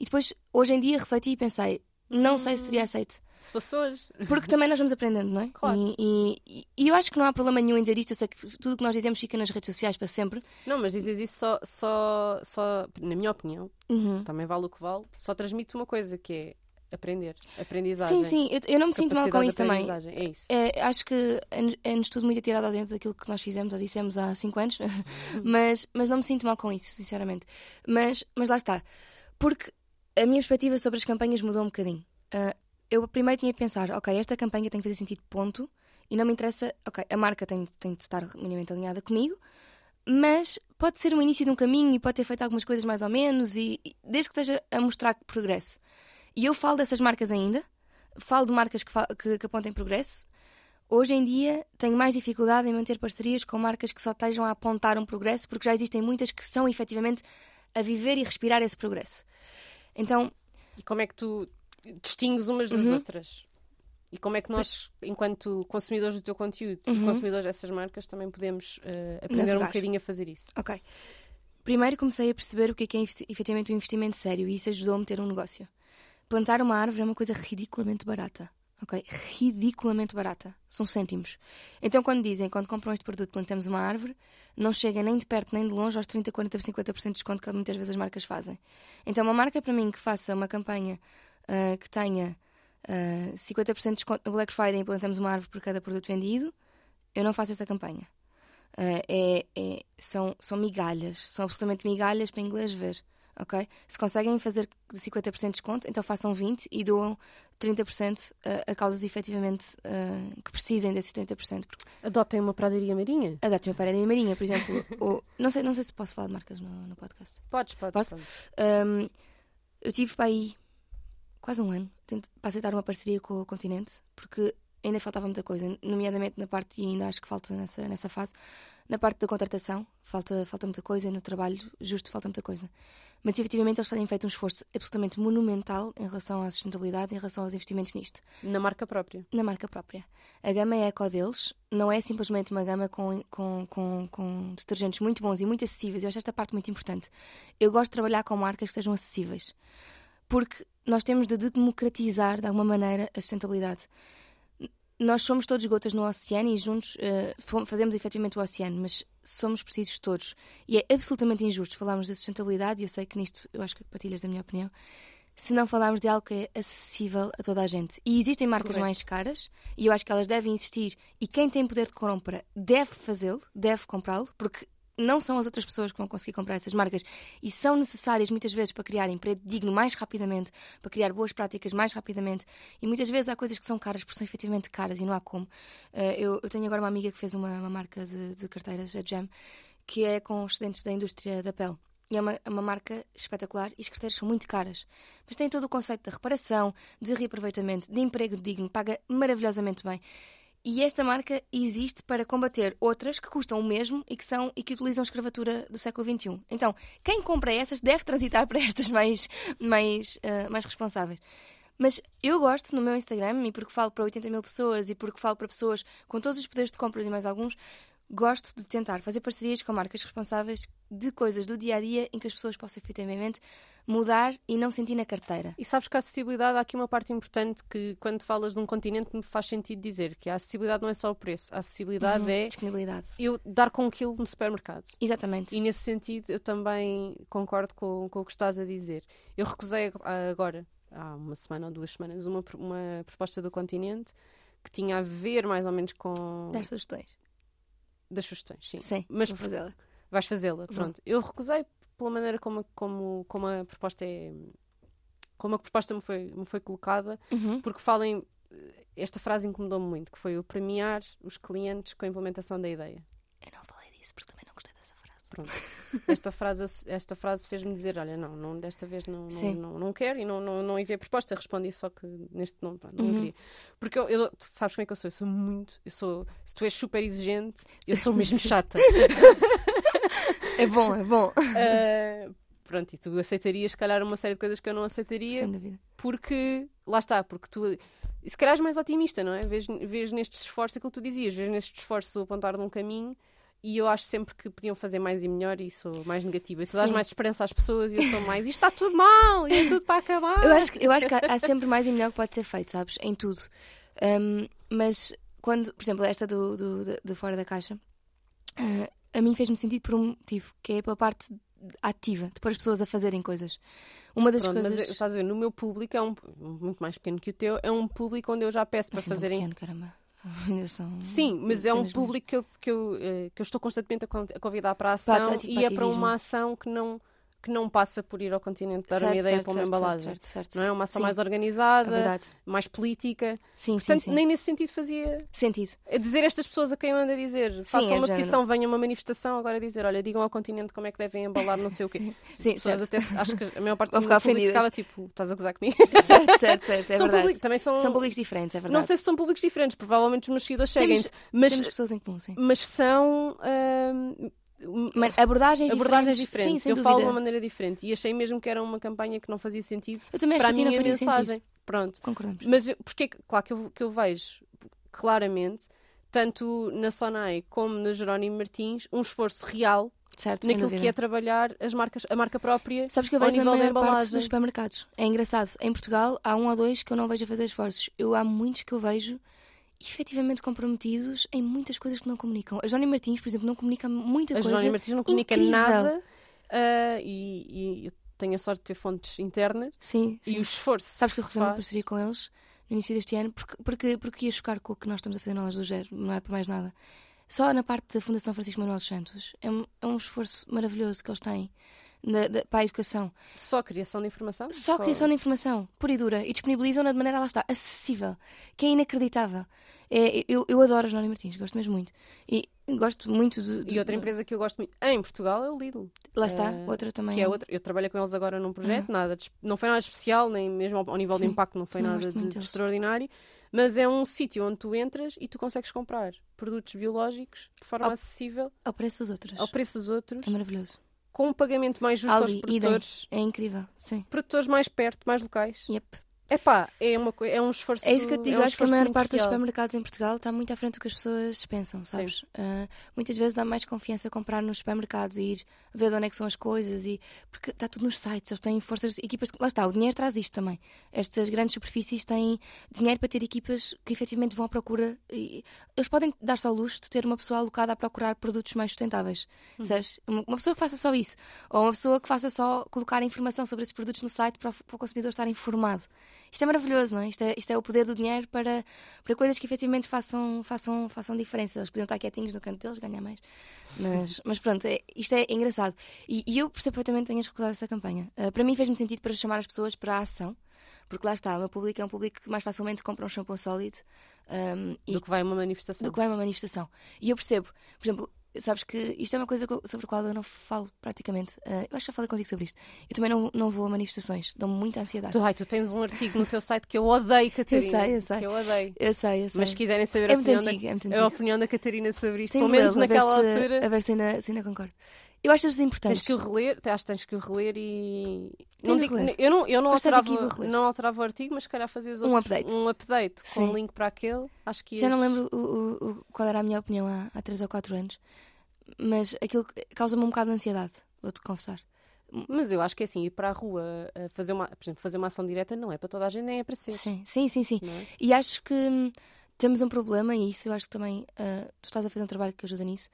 C: E depois, hoje em dia, refleti e pensei, não sei se teria aceito.
B: Se fosse hoje.
C: Porque também nós vamos aprendendo, não é?
B: Claro.
C: E, e- e eu acho que não há problema nenhum em dizer isto. Eu sei que tudo o que nós dizemos fica nas redes sociais para sempre.
B: Não, mas dizes isso só, só, só, na minha opinião,
C: Uhum.
B: também vale o que vale, só transmite uma coisa que é aprender, aprendizagem.
C: Sim, sim, eu, eu não me sinto mal com isso
B: de
C: também.
B: É isso.
C: É, acho que é- é-nos tudo muito atirado ao dentro daquilo que nós fizemos ou dissemos há 5 anos,
B: Uhum. *laughs*
C: mas, mas não me sinto mal com isso, sinceramente. Mas, mas lá está. Porque a minha perspectiva sobre as campanhas mudou um bocadinho. Ah, eu primeiro tinha que pensar, ok, esta campanha tem que fazer sentido, ponto, e não me interessa, ok, a marca tem, tem de estar minimamente alinhada comigo, mas pode ser o início de um caminho e pode ter feito algumas coisas mais ou menos, e, e desde que esteja a mostrar progresso. E eu falo dessas marcas ainda, falo de marcas que, que, que apontem progresso. Hoje em dia tenho mais dificuldade em manter parcerias com marcas que só estejam a apontar um progresso, porque já existem muitas que são efetivamente a viver e respirar esse progresso. Então.
B: E como é que tu distingues umas das uhum. outras? E como é que nós, enquanto consumidores do teu conteúdo uhum. e consumidores dessas marcas, também podemos uh, aprender Navegar. um bocadinho a fazer isso?
C: Ok. Primeiro comecei a perceber o que é, que é efetivamente um investimento sério e isso ajudou-me a ter um negócio. Plantar uma árvore é uma coisa ridiculamente barata. Ok? Ridiculamente barata. São cêntimos. Então, quando dizem, quando compram este produto, plantamos uma árvore, não chega nem de perto nem de longe aos 30, 40, 50% de desconto que muitas vezes as marcas fazem. Então, uma marca para mim que faça uma campanha uh, que tenha uh, ah, 50% de desconto no Black Friday e implantamos uma árvore por cada produto vendido, eu não faço essa campanha. Uh, é, é, são, são migalhas, são absolutamente migalhas para inglês ver. Ok? Se conseguem fazer 50% de desconto, então façam 20% e doam 30% a, a causas efetivamente uh, que precisem desses 30%. Porque...
B: Adotem uma pradaria marinha?
C: Adotem uma pradaria marinha, por exemplo. *laughs* ou, não, sei, não sei se posso falar de marcas no, no podcast.
B: Podes, podes.
C: Posso? Um, eu tive para aí quase um ano para aceitar uma parceria com o continente, porque ainda faltava muita coisa, nomeadamente na parte, e ainda acho que falta nessa, nessa fase, na parte da contratação, falta, falta muita coisa, no trabalho justo falta muita coisa. Mas efetivamente eles têm feito um esforço absolutamente monumental em relação à sustentabilidade, em relação aos investimentos nisto.
B: Na marca própria?
C: Na marca própria. A gama é eco deles, não é simplesmente uma gama com, com, com, com detergentes muito bons e muito acessíveis. Eu acho esta parte muito importante. Eu gosto de trabalhar com marcas que sejam acessíveis. Porque nós temos de democratizar de alguma maneira a sustentabilidade. Nós somos todos gotas no oceano e juntos uh, fazemos efetivamente o oceano, mas somos precisos todos. E é absolutamente injusto falarmos de sustentabilidade, e eu sei que nisto eu acho que partilhas da minha opinião, se não falarmos de algo que é acessível a toda a gente. E existem marcas Correto. mais caras, e eu acho que elas devem existir, e quem tem poder de compra deve fazê-lo, deve comprá-lo, porque não são as outras pessoas que vão conseguir comprar essas marcas e são necessárias muitas vezes para criar emprego digno mais rapidamente, para criar boas práticas mais rapidamente. E muitas vezes há coisas que são caras porque são efetivamente caras e não há como. Uh, eu, eu, tenho agora uma amiga que fez uma, uma marca de, de, carteiras, a Jam, que é com excedentes da indústria da pele. E é uma, é uma marca espetacular e as carteiras são muito caras. Mas tem todo o conceito de reparação, de reaproveitamento, de emprego digno, paga maravilhosamente bem. E esta marca existe para combater outras que custam o mesmo e que, são, e que utilizam escravatura do século XXI. Então, quem compra essas deve transitar para estas mais, mais, uh, mais responsáveis. Mas eu gosto no meu Instagram, e porque falo para 80 mil pessoas e porque falo para pessoas com todos os poderes de compra e mais alguns, gosto de tentar fazer parcerias com marcas responsáveis de coisas do dia a dia em que as pessoas possam efetivamente mudar e não sentir na carteira.
B: E sabes que a acessibilidade há aqui uma parte importante que, quando falas de um continente, me faz sentido dizer que a acessibilidade não é só o preço, a acessibilidade uhum, é
C: disponibilidade.
B: eu dar com aquilo no supermercado.
C: Exatamente.
B: E nesse sentido eu também concordo com, com o que estás a dizer. Eu recusei agora, há uma semana ou duas semanas, uma, uma proposta do continente que tinha a ver mais ou menos com.
C: Das sugestões
B: das sugestões, sim.
C: Sim, mas vou fazê-la.
B: Vais fazê-la, pronto. Eu recusei pela maneira como, como, como a proposta é. Como a proposta me foi, me foi colocada,
C: uhum.
B: porque falem. Esta frase incomodou-me muito, que foi o premiar os clientes com a implementação da ideia.
C: Eu não falei disso porque também não gostei.
B: Pronto. Esta frase, esta frase fez-me dizer: olha, não, não, desta vez não, não, não, não, quero e não, não, não enviei proposta. Respondi só que neste não, não uhum. queria. Porque eu, eu, tu sabes como é que eu sou? Eu sou muito. Eu sou, se tu és super exigente, eu sou mesmo *laughs* chata.
C: é bom, é bom.
B: Uh, pronto, e tu aceitarias, se calhar, uma série de coisas que eu não aceitaria.
C: Sem dúvida.
B: Porque, lá está, porque tu. Se calhar és mais otimista, não é? Vês, vês nestes esforços aquilo que tu dizias, vês nestes esforços o apontar num caminho e eu acho sempre que podiam fazer mais e melhor e sou mais negativa. E tu dás mais esperança às pessoas e eu sou mais isto está tudo mal e é tudo para acabar.
C: Eu acho, eu acho que há, há sempre mais e melhor que pode ser feito, sabes? Em tudo. Um, mas quando, por exemplo, esta do, do, do, do fora da caixa, uh, a mim fez-me sentido por um motivo, que é pela parte ativa, de pôr as pessoas a fazerem coisas. Uma das
B: Pronto,
C: coisas.
B: Mas estás a ver, no meu público é um muito mais pequeno que o teu, é um público onde eu já peço para
C: assim,
B: fazerem.
C: Pequeno, caramba. *laughs* São
B: Sim, mas é um público que eu, que, eu, eh, que eu estou constantemente a convidar para a ação para e é para uma ação que não que não passa por ir ao continente dar uma
C: Certo,
B: ideia
C: certo,
B: para uma
C: certo,
B: embalagem.
C: certo, certo,
B: Não é? Uma ação
C: Sim,
B: mais
C: É
B: organizada,
C: verdade.
B: mais política.
C: Sim,
B: Portanto,
C: sim, sim.
B: nem nesse sentido fazia.
C: Sentido.
B: É dizer a estas pessoas a quem eu ando a dizer, façam
C: é
B: uma petição, venham uma manifestação, agora dizer, olha, digam ao continente como é que devem embalar não sei o quê. *laughs*
C: Sim, sim
B: pessoas até, acho que a maior parte do
C: ficar
B: público ficava tipo, estás a gozar comigo? *laughs*
C: certo, certo, certo. É
B: são,
C: verdade.
B: público- também são,
C: São públicos diferentes, é verdade.
B: não sei se são públicos diferentes, provavelmente os meus seguidores
C: Temos-
B: seguem-te, mas,
C: Temos pessoas em comum, sim.
B: mas são hum,
C: abordagens,
B: abordagens
C: diferentes. Sim, sem
B: eu
C: dúvida.
B: falo de uma maneira diferente e achei mesmo que era uma campanha que não fazia sentido
C: Eu também
B: para a
C: não
B: minha
C: faria
B: mensagem.
C: sentido.
B: Pronto.
C: Concordamos.
B: Mas porque é que- claro que eu, que eu vejo claramente, tanto na Sonai como na Jerónimo Martins, um esforço real
C: Certo,
B: naquilo que é trabalhar as marcas, a marca própria.
C: Sabes que eu vejo na maior parte dos supermercados. É engraçado. Em Portugal há um ou dois que eu não vejo a fazer esforços. Eu há muitos que eu vejo efetivamente comprometidos em muitas coisas que não comunicam. A Johnny Martins, por exemplo, não comunica muita
B: A
C: coisa.
B: Jerónimo Martins não comunica
C: incrível.
B: nada ah, e, e eu tenho a sorte de ter fontes internas
C: Sim, sim.
B: e o esforço.
C: Sabes que eu recebi uma parceria com eles no início deste ano porque, porque, porque ia chocar com o que nós estamos a fazer na Aulas do Gero, não é por mais nada. Só na parte da Fundação Francisco Manuel dos Santos é um, é um esforço maravilhoso que eles têm na- da- para a educação.
B: Só criação de informação?
C: Só criação de informação, pura e dura, e disponibilizam-na de maneira, lá está, acessível, que é inacreditável. É, eu, eu adoro a Jerónimo Martins, gosto mesmo muito. E gosto muito de. de-
B: E outra empresa que eu gosto muito em Portugal é o Lidl.
C: Lá está,
B: eh,
C: outra também.
B: Que é outra. Eu trabalho com eles agora num projeto, nada de- não foi nada especial, nem mesmo ao, ao nível de
C: Sim,
B: impacto não foi nada de, de extraordinário, mas é um sítio onde tu entras e tu consegues comprar produtos biológicos de forma
C: Ao-
B: acessível,
C: Ao preço das outras.
B: ao preço dos outros,
C: É maravilhoso.
B: Com um pagamento mais justo
C: Aldi,
B: aos
C: idem.
B: produtores,
C: É incrível, sim.
B: produtores mais perto, mais locais.
C: Yep.
B: Epá, é, uma, é um esforço.
C: É isso que eu te digo,
B: é um
C: acho que a maior parte dos
B: real.
C: supermercados em Portugal está muito à frente do que as pessoas pensam, sabes? Ah, muitas vezes dá mais confiança comprar nos supermercados e ir ver de onde é que são as coisas e porque está tudo nos sites, eles têm forças, equipas, lá está, o dinheiro traz isto também. Estas grandes superfícies têm dinheiro para ter equipas que efetivamente vão à procura e eles podem dar-se ao luxo de ter uma pessoa alocada a procurar produtos mais sustentáveis,
B: Uhum.
C: sabes? Uma uma pessoa que faça só isso, ou uma pessoa que faça só colocar informação sobre esses produtos no site para para o consumidor estar informado. Isto é maravilhoso, não é? Isto, é? isto é o poder do dinheiro para, para coisas que efetivamente façam, façam, façam diferença. Eles podiam estar quietinhos no canto deles, ganhar mais. Mas, mas pronto, é- isto é engraçado. E, e eu percebo perfeitamente que tenhas recordado essa campanha. Ah, para mim fez-me sentido para chamar as pessoas para a ação, porque lá está, o meu público é um público que mais facilmente compra um shampoo sólido ahm, e
B: Do que vai uma manifestação.
C: do que vai uma manifestação. E eu percebo, por exemplo, sabes que isto é uma coisa co- sobre a qual eu não falo praticamente. Ah, eu acho que já falei contigo sobre isto. Eu também não, não vou a manifestações, dão-me muita ansiedade.
B: Tu, ai, tu tens um artigo no teu site que eu odeio, Catarina.
C: sei, eu sei.
B: Que eu odeio.
C: Eu sei, eu sei.
B: Mas se quiserem saber
C: É
B: a opinião,
C: antigo, é
B: da, a
C: antigo.
B: opinião da Catarina sobre isto,
C: Tenho
B: pelo menos
C: a
B: naquela
C: se-
B: altura,
C: A ver se ainda, se ainda concordo. Eu acho as importantes.
B: tens que o reler, acho que tens que o reler e. Não digo- eu não, eu não, alterava, não alterava o artigo, mas se calhar fazias
C: Um update.
B: um update com um link para aquele. Acho que
C: Já não lembro o, o- qual era a minha opinião há, há 3 ou 4 anos, mas aquilo causa-me um bocado de ansiedade, vou-te confessar.
B: Mas eu acho que é assim, ir para a rua a fazer uma, por exemplo, fazer uma ação direta não é para toda a gente, nem é para ser.
C: Sim, sim, sim, sim.
B: É?
C: E acho que hum, temos um problema, e isso eu acho que também ah, tu estás a fazer um trabalho que ajuda nisso.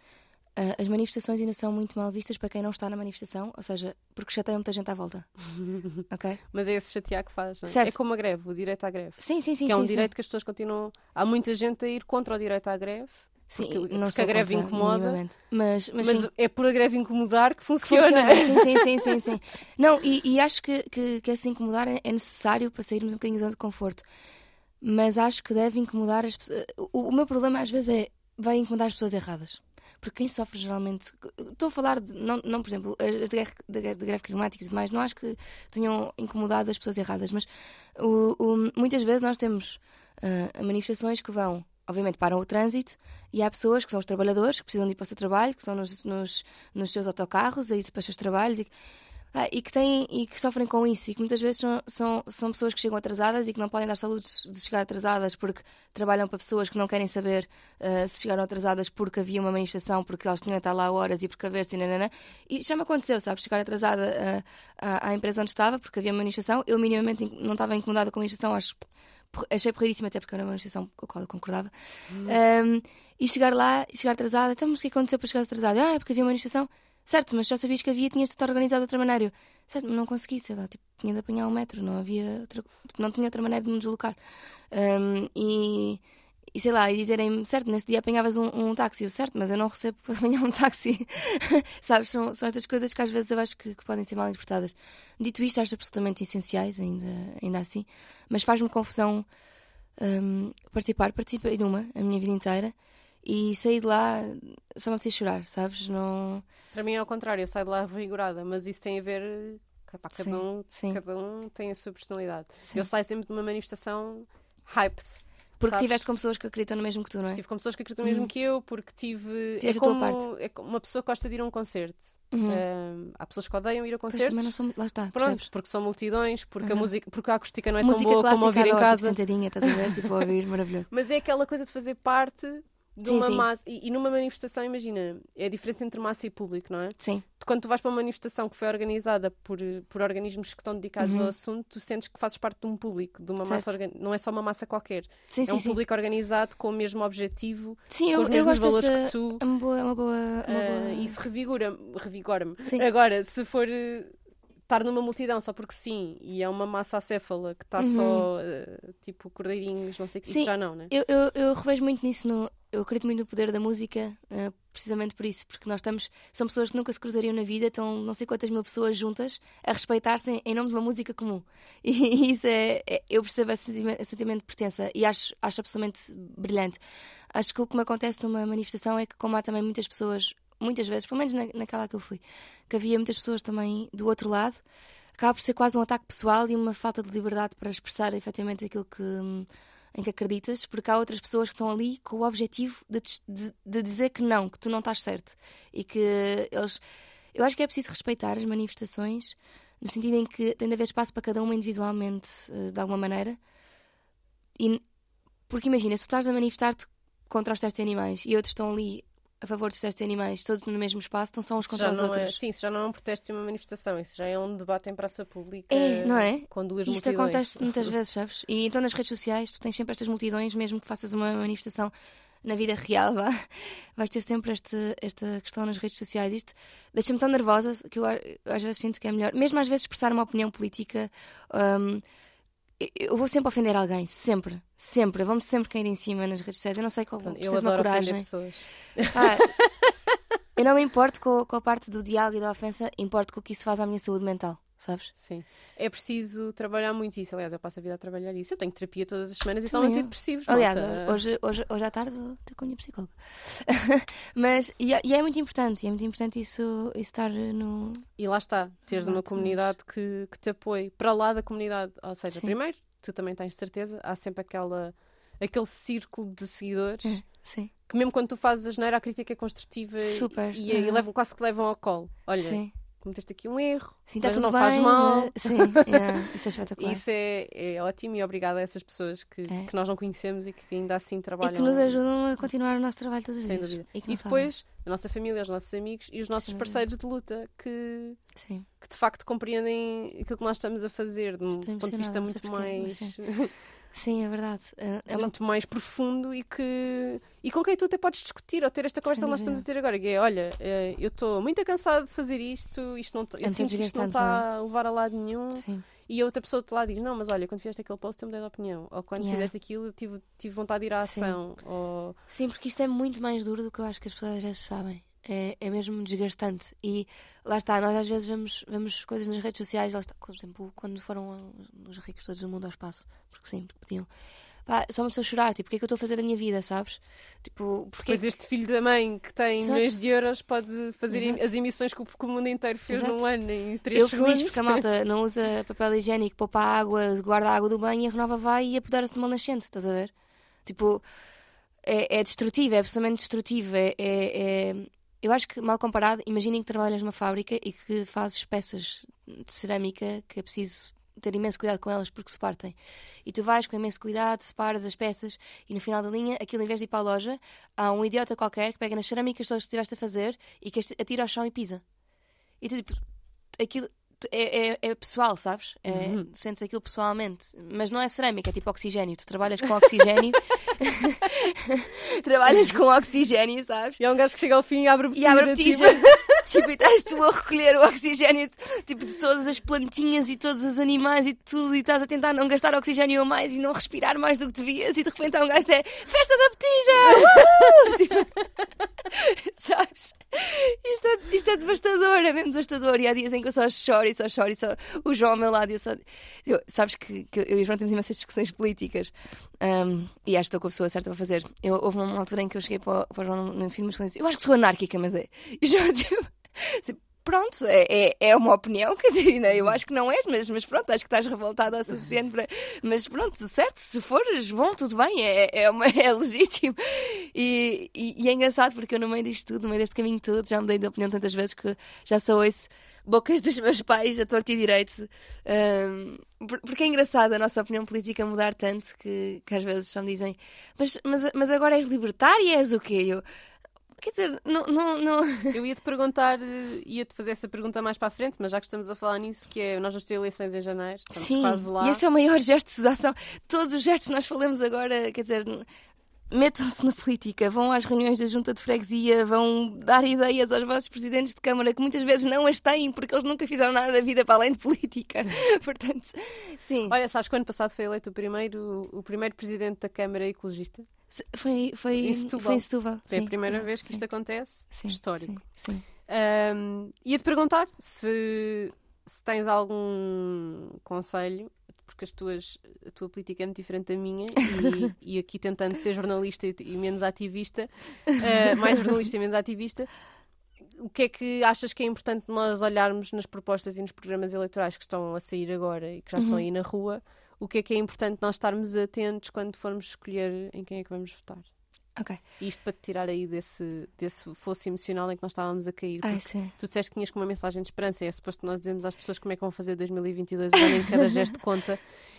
C: Ah, as manifestações ainda são muito mal vistas para quem não está na manifestação, ou seja, porque chateia muita gente à volta. *laughs* ok?
B: Mas é esse chatear que faz. Não é?
C: Certo.
B: é como a greve, o direito à greve.
C: Sim, sim, sim.
B: que é um
C: sim, sim.
B: direito que as pessoas continuam. Há muita gente a ir contra o direito à greve.
C: Sim,
B: porque,
C: não
B: porque a greve
C: contra,
B: incomoda.
C: Mas, mas,
B: Mas,
C: sim.
B: é por a greve incomodar que
C: Que
B: funciona.
C: funciona. *laughs* Sim, sim, sim, sim, sim. Não, e, e acho que, que, que esse incomodar é é necessário para sairmos um bocadinho da zona de conforto. Mas acho que deve incomodar as pessoas. O, o meu problema às vezes é vai incomodar as pessoas erradas. Porque quem sofre geralmente. Estou a falar de. Não, não por exemplo, as de greve, de, greve- climática e demais, não acho que tenham incomodado as pessoas erradas, mas o- o- muitas vezes nós temos ah, manifestações que vão, obviamente, param o trânsito e há pessoas que são os trabalhadores que precisam de ir para o seu trabalho, que estão nos, nos, nos seus autocarros, a ir para os seus trabalhos e, ah, e que têm e que sofrem com isso e que muitas vezes são, são, são pessoas que chegam atrasadas e que não podem dar saludos de chegar atrasadas porque trabalham para pessoas que não querem saber ah, se chegaram atrasadas porque havia uma manifestação, porque elas tinham de estar lá horas e porque haver-se e nananã. E já me aconteceu, sabe? Chegar atrasada ah, à, à empresa onde estava porque havia uma manifestação. Eu minimamente in- não estava incomodada com a manifestação, acho, achei porreiríssima até porque era uma manifestação com a qual eu concordava. Um, e chegar lá, e chegar atrasada, então, mas o que aconteceu para chegar atrasada? Ah, é porque havia uma manifestação. Certo, mas já sabias que havia, tinhas de estar organizado de outra maneira. Eu, certo, não consegui, sei lá, tipo, tinha de apanhar um metro, não havia outra, tipo, não tinha outra maneira de me deslocar. Um, e, e sei lá, e dizerem-me, certo, nesse dia apanhavas um, um táxi, eu, certo, mas eu não recebo para *laughs* apanhar um táxi. *laughs* Sabes, são, são estas coisas que às vezes eu acho que, que, podem ser mal interpretadas. Dito isto, acho absolutamente essenciais, ainda, ainda assim, mas faz-me confusão um, participar. Participei numa a minha vida inteira e saí de lá só me apetecia chorar, sabes? Não...
B: Para mim é ao contrário, eu saio de lá revigorada, mas isso tem a ver. Pá, cada, sim, um, sim. cada um tem a sua personalidade. Sim. Eu saio sempre de uma manifestação hyped.
C: Porque sabes? tiveste com pessoas que acreditam no mesmo que tu, não é?
B: Estive com pessoas que acreditam no mesmo uhum. que eu, porque tive. é como, é como uma pessoa que gosta de ir a um concerto. Uhum. Uh, há pessoas que odeiam ir a concertos.
C: Mas não são, lá está,
B: Pronto, percebes? porque são multidões, porque, uhum. a música, porque a acústica não é música tão boa como ouvir em tipo, casa. Tipo,
C: sentadinha, estás a ver? tipo, a ouvir, maravilhoso. *laughs*
B: Mas é aquela coisa de fazer parte de sim, uma sim. massa. E, e, numa manifestação, imagina, é a diferença entre massa e público, não é?
C: Sim.
B: quando tu vais para uma manifestação que foi organizada por, por organismos que estão dedicados uhum. ao assunto, tu sentes que fazes parte de um público, de uma certo. massa organ... não é só uma massa qualquer. Sim, é um público organizado com o mesmo objetivo,
C: sim,
B: com eu, os mesmos valores dessa... que tu.
C: É uma boa. Uma boa, uma boa...
B: Uh, isso revigora-me. Revigora Agora, se for estar numa multidão só porque sim e é uma massa acéfala que está uhum. só uh, tipo cordeirinhos, não sei o que, isso já não, né?
C: Eu, eu, eu revejo muito nisso, no, eu acredito muito no poder da música, uh, precisamente por isso, porque nós estamos, são pessoas que nunca se cruzariam na vida, estão não sei quantas mil pessoas juntas a respeitar-se em nome de uma música comum. *laughs* E, isso é, é eu percebo esse sentimento, de pertença e acho, acho absolutamente brilhante. Acho que o que me acontece numa manifestação é que, como há também muitas pessoas muitas vezes, pelo menos na, naquela que eu fui, que havia muitas pessoas também do outro lado, acaba por ser quase um ataque pessoal e uma falta de liberdade para expressar efetivamente aquilo que, em que acreditas, porque há outras pessoas que estão ali com o objetivo de, de, de dizer que não, que tu não estás certo e que eles. Eu acho que é preciso respeitar as manifestações no sentido em que tem de haver espaço para cada uma individualmente, eh, de alguma maneira. E, porque imagina, se tu estás a manifestar-te contra os testes de animais e outros estão ali a favor dos testes de animais, todos no mesmo espaço, então são uns contra os outros.
B: É, sim, isso já não é um protesto e uma manifestação, isso já é um debate em praça pública.
C: É, não é?
B: Com duas
C: Isto multidões. acontece muitas *laughs* vezes, sabes? E então nas redes sociais tu tens sempre estas multidões, mesmo que faças uma manifestação na vida real, vá, vais ter sempre este, esta questão nas redes sociais. Isto deixa-me tão nervosa que eu às vezes sinto que é melhor, mesmo às vezes expressar uma opinião política. Um, eu vou sempre ofender alguém, sempre, sempre. Vamos sempre cair em cima nas redes sociais. Eu não sei qual
B: Pronto, eu adoro uma coragem. pessoas.
C: Ah, eu não me importo com, com, a parte do diálogo e da ofensa, importo com o que isso faz à minha saúde mental, sabes?
B: Sim. É preciso trabalhar muito isso. Aliás, eu passo a vida a trabalhar isso. Eu tenho terapia todas as semanas e estou antidepressivos.
C: Aliás, hoje, hoje, hoje à tarde vou ter com a minha psicóloga. *laughs* Mas, e, é, e, é muito importante, é muito importante isso, isso estar no.
B: E lá está, teres uma comunidade que, que te apoie para lá da comunidade. Ou seja, Sim. primeiro, tu também tens certeza, há sempre aquela, aquele círculo de seguidores.
C: Hum, sim.
B: Que mesmo quando tu fazes a geneira, a crítica é construtiva
C: Super.
B: e, e, e levam, quase que levam ao colo. Olha, Sim cometeste aqui um erro,
C: Sim, tá
B: mas
C: não
B: bem, faz mal.
C: Mas... Sim, yeah, *laughs* isso é espetacular.
B: Isso é, é, ótimo e obrigada a essas pessoas que, é. que nós não conhecemos e que ainda assim trabalham.
C: E que nos ajudam a continuar o nosso trabalho todos os
B: dias. E, e depois a nossa família, os nossos amigos e os nossos Sem parceiros dúvida. de luta que,
C: Sim.
B: que de facto compreendem aquilo que nós estamos a fazer de um ponto de vista muito mais. *laughs*
C: Sim, é verdade. É,
B: é muito mais profundo e que e com quem tu até podes discutir ou ter esta conversa que nós estamos a ter agora. Que é, olha, eh, eu estou muito cansado de fazer isto, isto não, eu sinto que isto não está é? a levar a lado nenhum.
C: Sim.
B: E a outra pessoa de lá diz: Não, mas olha, quando fizeste aquele post eu mudei de opinião. Ou quando yeah. fizeste aquilo eu tive, tive vontade de ir à ação.
C: Sim.
B: Ou...
C: Sim, porque isto é muito mais duro do que eu acho que as pessoas às vezes sabem. É, é mesmo desgastante. E lá está, nós às vezes vemos, vemos coisas nas redes sociais, lá está, por exemplo, quando foram os ricos todos do mundo ao espaço, porque sim, porque podiam pá, só uma pessoa chorar, tipo, o que é que eu estou a fazer da minha vida, sabes? Tipo, porque...
B: Pois este filho da mãe que tem Exato. milhões de euros pode fazer Exato. as emissões que o, mundo inteiro fez Exato. num ano em 3
C: eu
B: segundos.
C: Eu feliz porque a malta *laughs* não usa papel higiênico, poupa água, guarda a água do banho e a renova vai e apodera-se de uma nascente, estás a ver? Tipo, é, é destrutivo, é absolutamente destrutivo, é, é, é... Eu acho que, mal comparado, imaginem que trabalhas numa fábrica e que fazes peças de cerâmica que é preciso ter imenso cuidado com elas porque se partem. E tu vais com imenso cuidado, separas as peças e no final da linha, aquilo em vez de ir para a loja, há um idiota qualquer que pega nas cerâmicas todas que estiveste a fazer e que atira ao chão e pisa. E tu, tipo, aquilo é, é, é pessoal, sabes? É, uhum. Sentes aquilo pessoalmente. Mas não é cerâmica, é tipo oxigênio. Tu trabalhas com oxigênio. *laughs* *laughs* trabalhas com oxigênio, sabes?
B: E há um gajo que chega ao fim e abre a
C: botija. E abre a botija.
B: Tipo...
C: e estás tu a recolher o oxigênio tipo, de todas as plantinhas e todos os animais e tudo, e estás a tentar não gastar oxigênio a mais e não respirar mais do que devias, e de repente há um gajo é festa da petija! *laughs* tipo, *laughs* sabes? Isto é, isto é devastador, é mesmo devastador. E há dias em que eu só choro e só choro, e só o João ao meu lado, e eu só. Eu, sabes que, que eu e o João temos imensas discussões políticas, um, e acho que estou com a pessoa certa para fazer. Eu, houve uma altura em que eu cheguei para, para o João no, no de uma eu acho que sou anárquica, mas é. E o João, *laughs* tipo, pronto, é, é, é, uma opinião, *laughs* dizer, né? eu acho que não és, mas, mas pronto, acho que estás revoltada o suficiente para. Mas pronto, certo, se fores bom, tudo bem, é, é, uma, *laughs* é legítimo. E, e, e, é engraçado porque eu, no meio disto tudo, no meio deste caminho todo, já mudei de opinião tantas vezes que já só ouço bocas dos meus pais a torto e direito. Um, porque é engraçado a nossa opinião política mudar tanto que, que às vezes só me dizem: Mas, mas, mas agora és libertária? És o quê? Eu, Quer dizer, não, não, não...
B: Eu ia-te perguntar, ia-te fazer essa pergunta mais para a frente, mas já que estamos a falar nisso, que é nós vamos ter eleições em janeiro,
C: Sim,
B: quase lá.
C: e esse é o maior gesto de ação. Todos os gestos que nós falamos agora, quer dizer, metam-se na política, vão às reuniões da junta de freguesia, vão dar ideias aos vossos presidentes de Câmara que muitas vezes não as têm porque eles nunca fizeram nada da vida para além de política. *laughs* Portanto, sim.
B: Olha, sabes que o ano passado foi eleito o primeiro, o primeiro presidente da Câmara ecologista?
C: Foi, foi, em Setúbal. Foi em Setúbal.
B: Foi sim. a primeira vez que sim. isto acontece.
C: Sim,
B: Histórico.
C: Sim.
B: Um, Ia-te perguntar se, se tens algum conselho, porque as tuas, a tua política é muito diferente da minha, e, *laughs* e aqui tentando ser jornalista e, e menos ativista, uh, mais jornalista e menos ativista, o que é que achas que é importante nós olharmos nas propostas e nos programas eleitorais que estão a sair agora e que já estão uhum. aí na rua? O que é que é importante nós estarmos atentos quando formos escolher em quem é que vamos votar.
C: Ok.
B: Isto para te tirar aí desse, desse fosso emocional em que nós estávamos a cair.
C: Ai, sim.
B: Tu disseste que tinhas com uma mensagem de esperança e é suposto nós dizemos às pessoas como é que vão fazer 2022 e em cada gesto conta.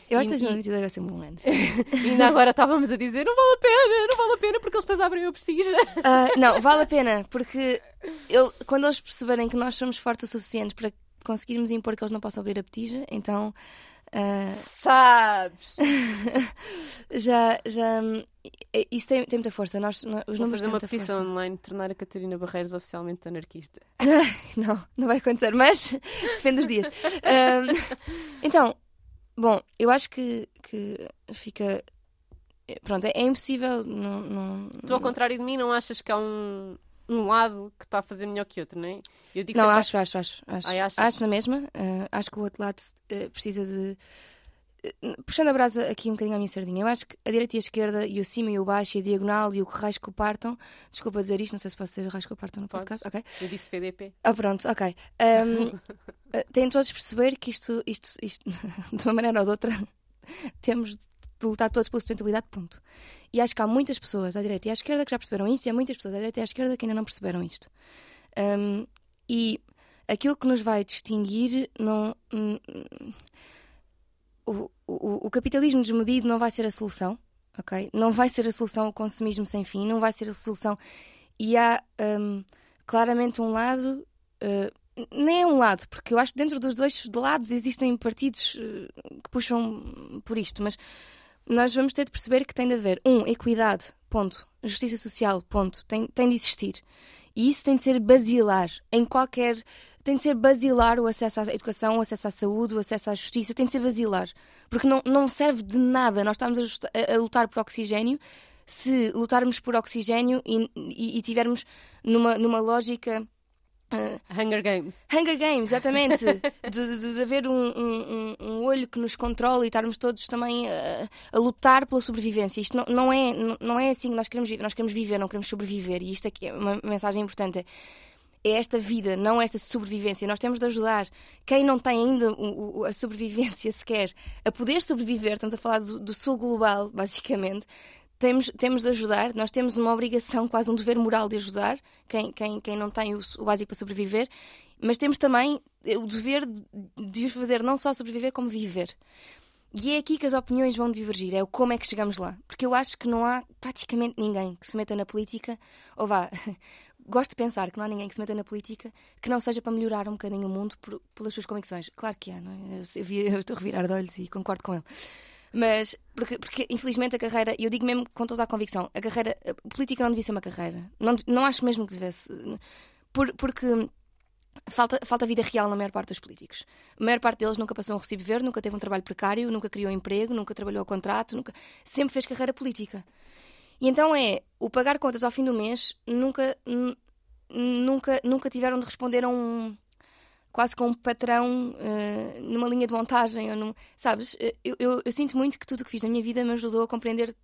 C: Eu acho que 2022 vai ser um bom ano.
B: e ainda agora estávamos a dizer não vale a pena, não vale a pena porque eles depois abrem o prestígio.
C: Uh, não, *laughs* vale a pena porque eu, quando eles perceberem que nós somos fortes o suficiente para conseguirmos impor que eles não possam abrir a petija, então
B: Uh, Sabes! *laughs*
C: já, já. Isso tem, tem muita força. Nós, nós,
B: os
C: Vou
B: fazer uma petição online tornar a Catarina Barreiros oficialmente anarquista. *laughs*
C: não, não vai acontecer, mas *laughs* depende dos dias. Uh, então, bom, eu acho que, que fica. Pronto, é, é impossível. Não, não,
B: tu, ao contrário de mim, não achas que há um um lado que está a fazer melhor que outro, não é?
C: Eu digo não, acho, acho, acho, acho. Ai, acho na mesma. Uh, acho que o outro lado uh, precisa de. Uh, puxando a brasa aqui um bocadinho à minha sardinha, eu acho que a direita e a esquerda, e o cima e o baixo, e a diagonal, e o que raios que o partam. Desculpa dizer isto, não sei se posso dizer raios que o partam no podcast. Ok.
B: Eu disse PDP.
C: Ah, pronto, ok. Um, *laughs* têm todos perceber que isto, isto, isto *laughs* de uma maneira ou de outra, *laughs* temos de lutar todos pela sustentabilidade, ponto. E acho que há muitas pessoas à direita e à esquerda que já perceberam isso, e há muitas pessoas à direita e à esquerda que ainda não perceberam isto. Um, e aquilo que nos vai distinguir não. Um, o, o, o, capitalismo desmedido não vai ser a solução, ok? Não vai ser a solução o consumismo sem fim, não vai ser a solução. E há um, claramente um lado. Uh, nem é um lado, porque eu acho que dentro dos dois lados existem partidos uh, que puxam por isto, mas nós vamos ter de perceber que tem de haver, um, equidade, ponto. Justiça social, ponto. Tem, tem de existir. E isso tem de ser basilar em qualquer. Tem de ser basilar o acesso à educação, o acesso à saúde, o acesso à justiça, tem de ser basilar. Porque não, não serve de nada nós estamos a, a, lutar por oxigênio se lutarmos por oxigênio e, e, e tivermos numa, numa lógica
B: Uh, Hunger Games.
C: Hunger Games, exatamente. *laughs* de, de, de, haver um, um, um, olho que nos controle e estarmos todos também a, a lutar pela sobrevivência. Isto não, não, é, não é assim que nós queremos viver. Nós queremos viver, não queremos sobreviver. E isto aqui é uma mensagem importante. É esta vida, não esta sobrevivência. Nós temos de ajudar quem não tem ainda a sobrevivência sequer a poder sobreviver. Estamos a falar do, do sul global, basicamente temos, temos de ajudar, nós temos uma obrigação, quase um dever moral de ajudar quem, quem, quem não tem o, o básico para sobreviver, mas temos também o dever de, de os fazer não só sobreviver, como viver. E é aqui que as opiniões vão divergir, é o como é que chegamos lá. Porque eu acho que não há praticamente ninguém que se meta na política, ou vá, *laughs* gosto de pensar que não há ninguém que se meta na política que não seja para melhorar um bocadinho o mundo por, pelas suas convicções. Claro que há, não é? Eu, eu, *laughs* eu estou a revirar de olhos e concordo com ele. Mas, porque, porque infelizmente a carreira, e eu digo mesmo com toda a convicção, a carreira, a política não devia ser uma carreira. Não, não acho mesmo que devesse. Por, porque falta, falta vida real na maior parte dos políticos. A maior parte deles nunca passou um recibo verde, nunca teve um trabalho precário, nunca criou emprego, nunca trabalhou a contrato, nunca... sempre fez carreira política. E então é, o pagar contas ao fim do mês nunca, nunca, nunca tiveram de responder a um quase com um patrão uh, numa linha de montagem, ou num, sabes? Eh, eu, eu, eu, sinto muito que tudo o que fiz na minha vida me ajudou a compreender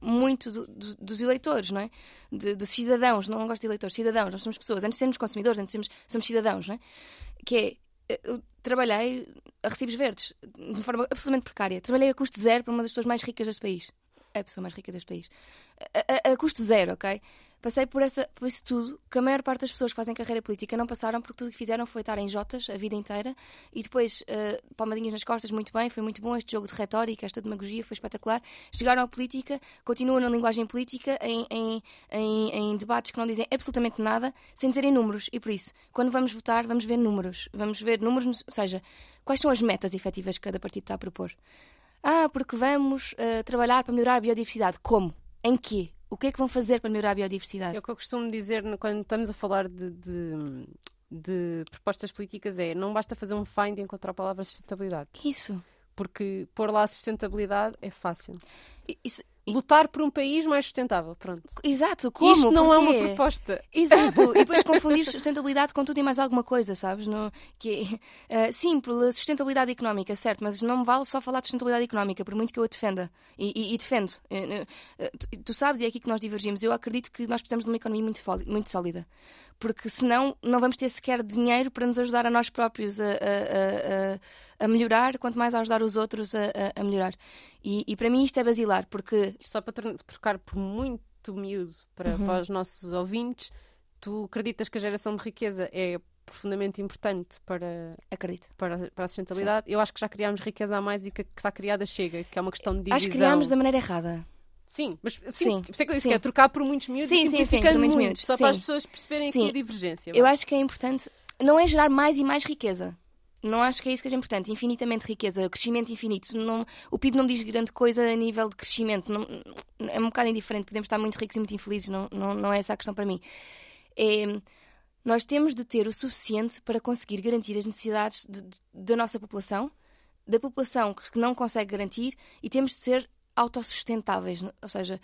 C: muito do, do, dos eleitores, não é? De, dos cidadãos, não gosto de eleitores, cidadãos, nós somos pessoas, antes de sermos consumidores, antes de sermos somos cidadãos, não é? Que é, eh, eu trabalhei a recibos verdes, de forma absolutamente precária. Trabalhei a custo zero para uma das pessoas mais ricas deste país. A pessoa mais rica deste país. A, a, a custo zero, ok? Passei por, essa, por isso tudo, que a maior parte das pessoas que fazem carreira política não passaram, porque tudo o que fizeram foi estar em Jotas a vida inteira e depois uh, palmadinhas nas costas, muito bem, foi muito bom este jogo de retórica, esta demagogia foi espetacular. Chegaram à política, continuam na linguagem política, em, em, em, em debates que não dizem absolutamente nada, sem dizerem números. E por isso, quando vamos votar, vamos ver números. Vamos ver números, ou seja, quais são as metas efetivas que cada partido está a propor. Ah, porque vamos uh, trabalhar para melhorar a biodiversidade. Como? Em quê? O que é que vão fazer para melhorar a biodiversidade?
B: É o que eu costumo dizer quando estamos a falar de, de, de propostas políticas é não basta fazer um find e encontrar a palavra sustentabilidade.
C: Isso.
B: Porque pôr lá sustentabilidade é fácil.
C: Isso,
B: lutar por um país mais sustentável. Pronto.
C: Exato, como?
B: Isto não
C: Porquê?
B: é uma proposta.
C: Exato, e depois *laughs* confundir sustentabilidade com tudo e mais alguma coisa, sabes? No, que, uh, sim, pela sustentabilidade económica, certo, mas não me vale só falar de sustentabilidade económica, por muito que eu a defenda. E, e, e defendo. Uh, uh, tu sabes, e é aqui que nós divergimos, eu acredito que nós precisamos de uma economia muito, muito sólida. Porque senão não vamos ter sequer dinheiro para nos ajudar a nós próprios a, a, a, a melhorar, quanto mais a ajudar os outros a, a melhorar. E, e para mim isto é basilar, porque.
B: Só para trocar por muito miúdo para, uhum. para os nossos ouvintes, tu acreditas que a geração de riqueza é profundamente importante para,
C: Acredito.
B: para, para a sustentabilidade. Sim. Eu acho que já criámos riqueza a mais e que, que está criada chega, que é uma questão de divisão.
C: Acho que criámos da maneira errada.
B: Sim, mas sim, sim. Por isso é que eu disse que é trocar por muitos miúdos sim, sim, sim, por muitos miúdos. Só sim. para as pessoas perceberem sim. aqui a divergência.
C: Eu acho que é importante, não é gerar mais e mais riqueza. Não acho que é isso que é importante. Infinitamente riqueza, crescimento infinito. Não, o PIB não diz grande coisa a nível de crescimento. Não, é um bocado indiferente. Podemos estar muito ricos e muito infelizes. Não, não, não é essa a questão para mim. É, nós temos de ter o suficiente para conseguir garantir as necessidades da nossa população, da população que não consegue garantir, e temos de ser autossustentáveis. Ou seja,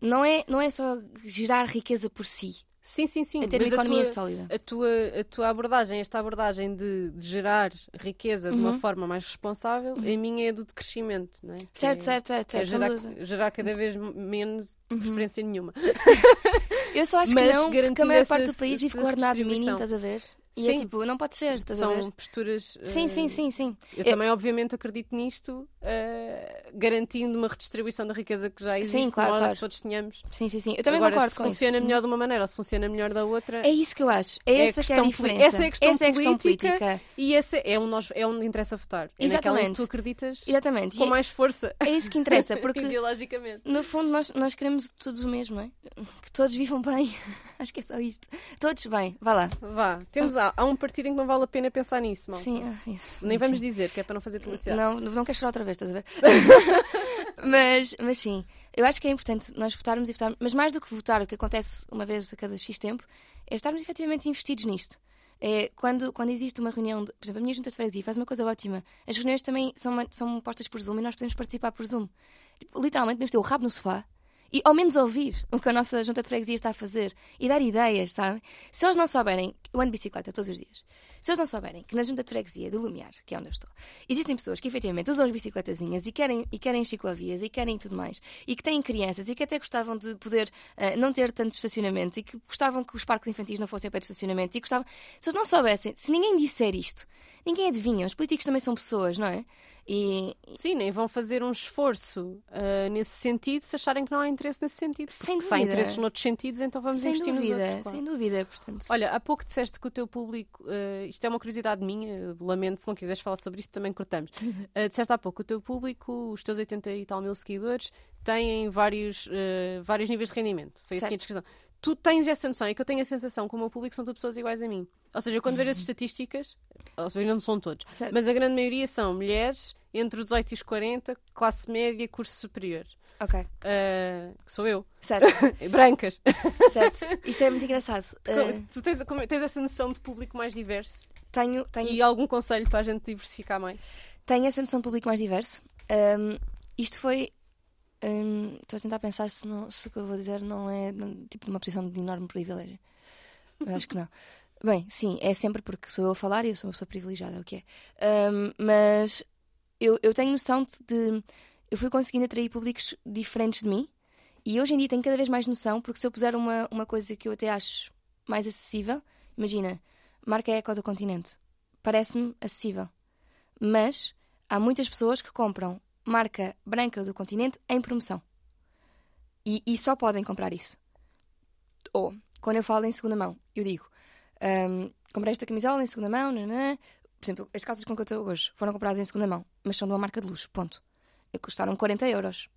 C: não é, não é só gerar riqueza por si.
B: Sim, sim, sim.
C: A ter uma economia a tua, sólida.
B: A tua, a tua abordagem, esta abordagem de, de gerar riqueza uhum. de uma uhum. forma mais responsável, uhum. a minha é do de crescimento, não é?
C: Certo,
B: é,
C: certo, certo.
B: É gerar, gerar cada vez menos uhum. preferência nenhuma. *laughs*
C: Eu só acho Mas que não, porque a maior parte do país vive com o ordenado mínimo, estás a ver? E é sim. é tipo, não pode ser, estás
B: São
C: a ver?
B: posturas.
C: Sim, uh, sim, sim, sim.
B: Eu, eu, também, obviamente, acredito nisto, uh, garantindo uma redistribuição da riqueza que já existe,
C: sim, claro,
B: de
C: claro.
B: que todos tenhamos.
C: Sim, sim, sim. Eu também
B: Agora,
C: concordo
B: se
C: com
B: funciona
C: isso.
B: melhor de uma maneira ou se funciona melhor da outra.
C: É isso que eu acho. É, é essa que é a diferença.
B: Essa é a questão,
C: essa é a questão política, política.
B: E essa é onde, nós, é onde interessa votar. É Exatamente. que tu acreditas
C: Exatamente.
B: com e mais força.
C: É isso que interessa, *laughs* porque.
B: ideologicamente.
C: No fundo, nós, nós queremos todos o mesmo, não é? Que todos vivam bem. *laughs* acho que é só isto. Todos bem. Vá lá.
B: Vá. Temos, há, há um partido em que não vale a pena pensar nisso, mal.
C: Sim, ah, isso.
B: Nem vamos dizer, que é para não fazer publicidade.
C: Não, não quero chorar outra vez, estás a ver? *laughs* mas, mas sim, eu acho que é importante nós votarmos e votarmos, mas mais do que votar, o que acontece uma vez a cada X tempo, é estarmos efetivamente investidos nisto. É, quando, quando existe uma reunião, de, por exemplo, a minha junta de freguesia faz uma coisa ótima. As reuniões também são, são postas por Zoom e nós podemos participar por Zoom. Tipo, literalmente, podemos ter o rabo no sofá e ao menos ouvir o que a nossa junta de freguesia está a fazer e dar ideias, sabe? Se eles não souberem, eu ando de bicicleta todos os dias, se eles não souberem que na junta de freguesia do Lumiar, que é onde eu estou, existem pessoas que efetivamente usam as bicicletazinhas e querem, e querem ciclovias e querem tudo mais, e que têm crianças e que até gostavam de poder uh, não ter tantos estacionamentos e que gostavam que os parques infantis não fossem a pé de estacionamento e gostavam. Se eles não soubessem, se ninguém disser isto, ninguém adivinha. Os políticos também são pessoas, não é? E...
B: Sim, nem vão fazer um esforço uh, nesse sentido se acharem que não há interesse nesse sentido.
C: Sem dúvida.
B: Se há interesses noutros sentidos, então vamos
C: sem
B: investir
C: dúvida,
B: nos outros. Claro.
C: Sem dúvida, portanto.
B: Olha, há pouco disseste que o teu público, uh, isto é uma curiosidade minha, lamento, se não quiseres falar sobre isto também cortamos. Uh, *laughs* disseste há pouco, o teu público, os teus 80 e tal mil seguidores, têm vários, uh, vários níveis de rendimento. Foi assim a descrição tu tens essa noção, é que eu tenho a sensação que o meu público são todas pessoas iguais a mim. Ou seja, quando vejo as estatísticas, ou seja, não são todos, certo. mas a grande maioria são mulheres entre os 18 e os 40, classe média, curso superior.
C: Ok,
B: Uh, que sou eu.
C: certo, *laughs*
B: Brancas.
C: certo. Isso é muito engraçado. Uh,
B: tu tens, tens essa noção de público mais diverso?
C: tenho, tenho,
B: E algum conselho para a gente diversificar mais?
C: tenho essa noção de público mais diverso. Um, isto foi. Um, Estou a tentar pensar se, não- se o que eu vou dizer não é tipo uma posição de enorme privilégio. Acho que não. Bem, sim, é sempre porque sou eu a falar e eu sou uma pessoa privilegiada, é o que é. Um, mas eu, eu tenho noção de, de- Eu fui conseguindo atrair públicos diferentes de mim e hoje em dia tenho cada vez mais noção porque se eu puser uma, uma coisa que eu até acho mais acessível, imagina, marca Eco do Continente, parece-me acessível. Mas há muitas pessoas que compram marca branca do continente em promoção. E, e só podem comprar isso. Ou, quando eu falo em segunda mão, eu digo: hum, comprei esta camisola em segunda mão, nanã. por exemplo, as calças com que eu estou hoje foram compradas em segunda mão, mas são de uma marca de luxo, ponto. E custaram 40 euros.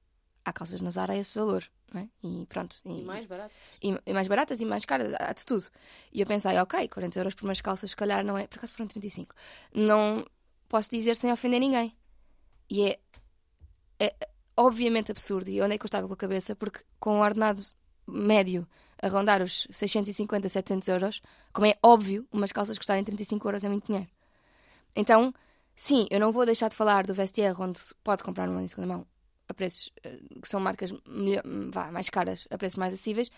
C: Há calças na Zara a esse valor, não é? E pronto.
B: E mais barato.
C: e, e mais baratas e mais caras, há de tudo. E eu pensei, ok, 40 euros por umas calças, se calhar não é. Por acaso foram 35. Não posso dizer sem ofender ninguém. E é, é obviamente absurdo. E onde é que eu estava com a cabeça? Porque com o ordenado médio a rondar os 650, 700 euros, como é óbvio, umas calças custarem 35 euros é muito dinheiro. Então, sim, eu não vou deixar de falar do Vestiaire, onde se pode comprar uma em segunda mão a preços eh, que são marcas melhor- vá, mais caras, a preços mais acessíveis,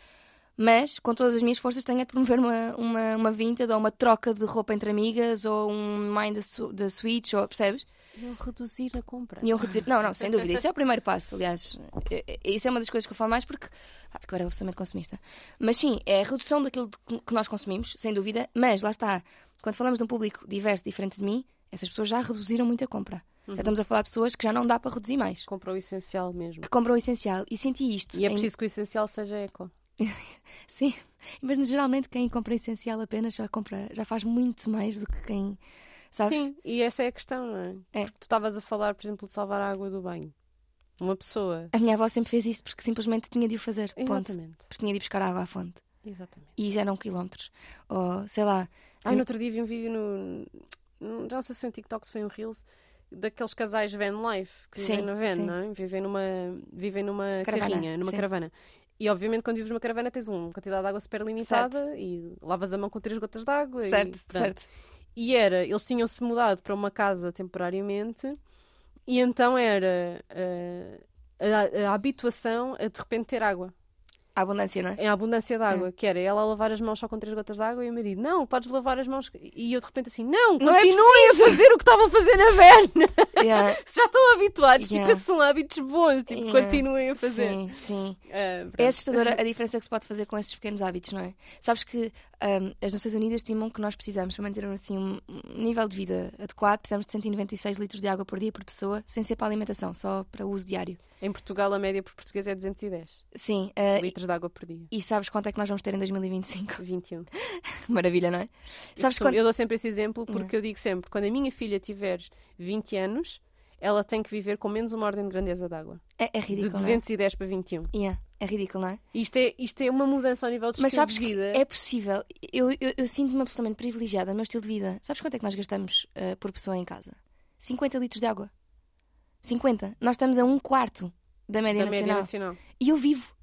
C: mas com todas as minhas forças tenho é de promover uma, uma, uma vintage ou uma troca de roupa entre amigas ou um mind the, switch, ou, percebes?
B: Iam reduzir a compra.
C: Eu reduzir. Não, não, sem dúvida. Isso é o *laughs* primeiro passo, aliás. Eh, eh, Isso é uma das coisas que eu falo mais porque, ah, porque eu era absolutamente consumista. Mas sim, é a redução daquilo que nós consumimos, sem dúvida. Mas lá está, quando falamos de um público diverso, diferente de mim, essas pessoas já reduziram muito a compra. Já estamos a falar de pessoas que já não dá para reduzir mais.
B: Comprou o essencial mesmo.
C: Que compram o essencial. E senti isto.
B: E é
C: em-
B: preciso que o essencial seja eco. *laughs*
C: Sim, mas geralmente quem compra essencial apenas já compra, já faz muito mais do que quem. Sabes?
B: Sim, e essa é a questão, não é?
C: É.
B: Porque tu estavas a falar, por exemplo, de salvar a água do banho. Uma pessoa.
C: A minha avó sempre fez isto porque simplesmente tinha de o fazer. Ponto.
B: Exatamente.
C: Porque tinha de ir buscar água à fonte.
B: Exatamente.
C: E eram quilómetros. Ou sei lá.
B: Ai, no outro dia vi um vídeo no. não sei se foi um TikTok, se foi um Reels, daqueles casais van life que vivem
C: Sim,
B: na van,
C: sim.
B: não é? Vivem numa, vivem numa
C: Caravana,
B: carrinha, numa
C: sim.
B: caravana. E obviamente quando vives numa caravana tens uma quantidade de água super limitada e lavas a mão com três gotas de água. e
C: Certo,
B: pronto.
C: certo.
B: E era, eles tinham-se mudado para uma casa temporariamente e então era eh, a, a habituação a de repente ter água.
C: A abundância, não é?
B: Em abundância de água, que era ela lavar as mãos só com três gotas de água e o marido, não, podes lavar as mãos. E eu de repente assim, não,
C: Não é
B: continuem a fazer o que estavam a fazer na verna. *laughs*
C: Yeah.
B: Se *laughs* já estão habituados,
C: Yeah.
B: tipo, são hábitos bons, tipo,
C: Yeah.
B: continuem a fazer.
C: Sim, sim.
B: Ah.
C: É assustadora a *laughs* diferença que se pode fazer com esses pequenos hábitos, não é? Sabes que ahm, as Nações Unidas estimam que nós precisamos, para manter assim, um um nível de vida adequado, precisamos de 196 litros de água por dia por pessoa, sem ser para alimentação, só para uso diário.
B: Em Portugal, a média por português é 210
C: Sim, ah,
B: litros de água por dia.
C: e sabes quanto é que nós vamos ter em 2025?
B: 21. *laughs*
C: Maravilha, não é?
B: Eu,
C: Sabes
B: costumo-
C: quanto...
B: eu dou sempre esse exemplo porque eu digo sempre: quando a minha filha tiver 20 anos, ela tem que viver com menos uma ordem de grandeza de água.
C: É, é
B: De
C: ridículo, não é?
B: 210 para 21.
C: Yeah, é ridículo, não é?
B: Isto é, isto é uma mudança ao nível de
C: Mas
B: estilo
C: sabes
B: de
C: que
B: vida.
C: é possível. Eu, eu, eu sinto-me absolutamente privilegiada no meu estilo de vida. Sabes quanto é que nós gastamos ah, por pessoa em casa? 50 litros de água. 50. Nós estamos a um quarto da média,
B: da média
C: nacional.
B: nacional.
C: E eu vivo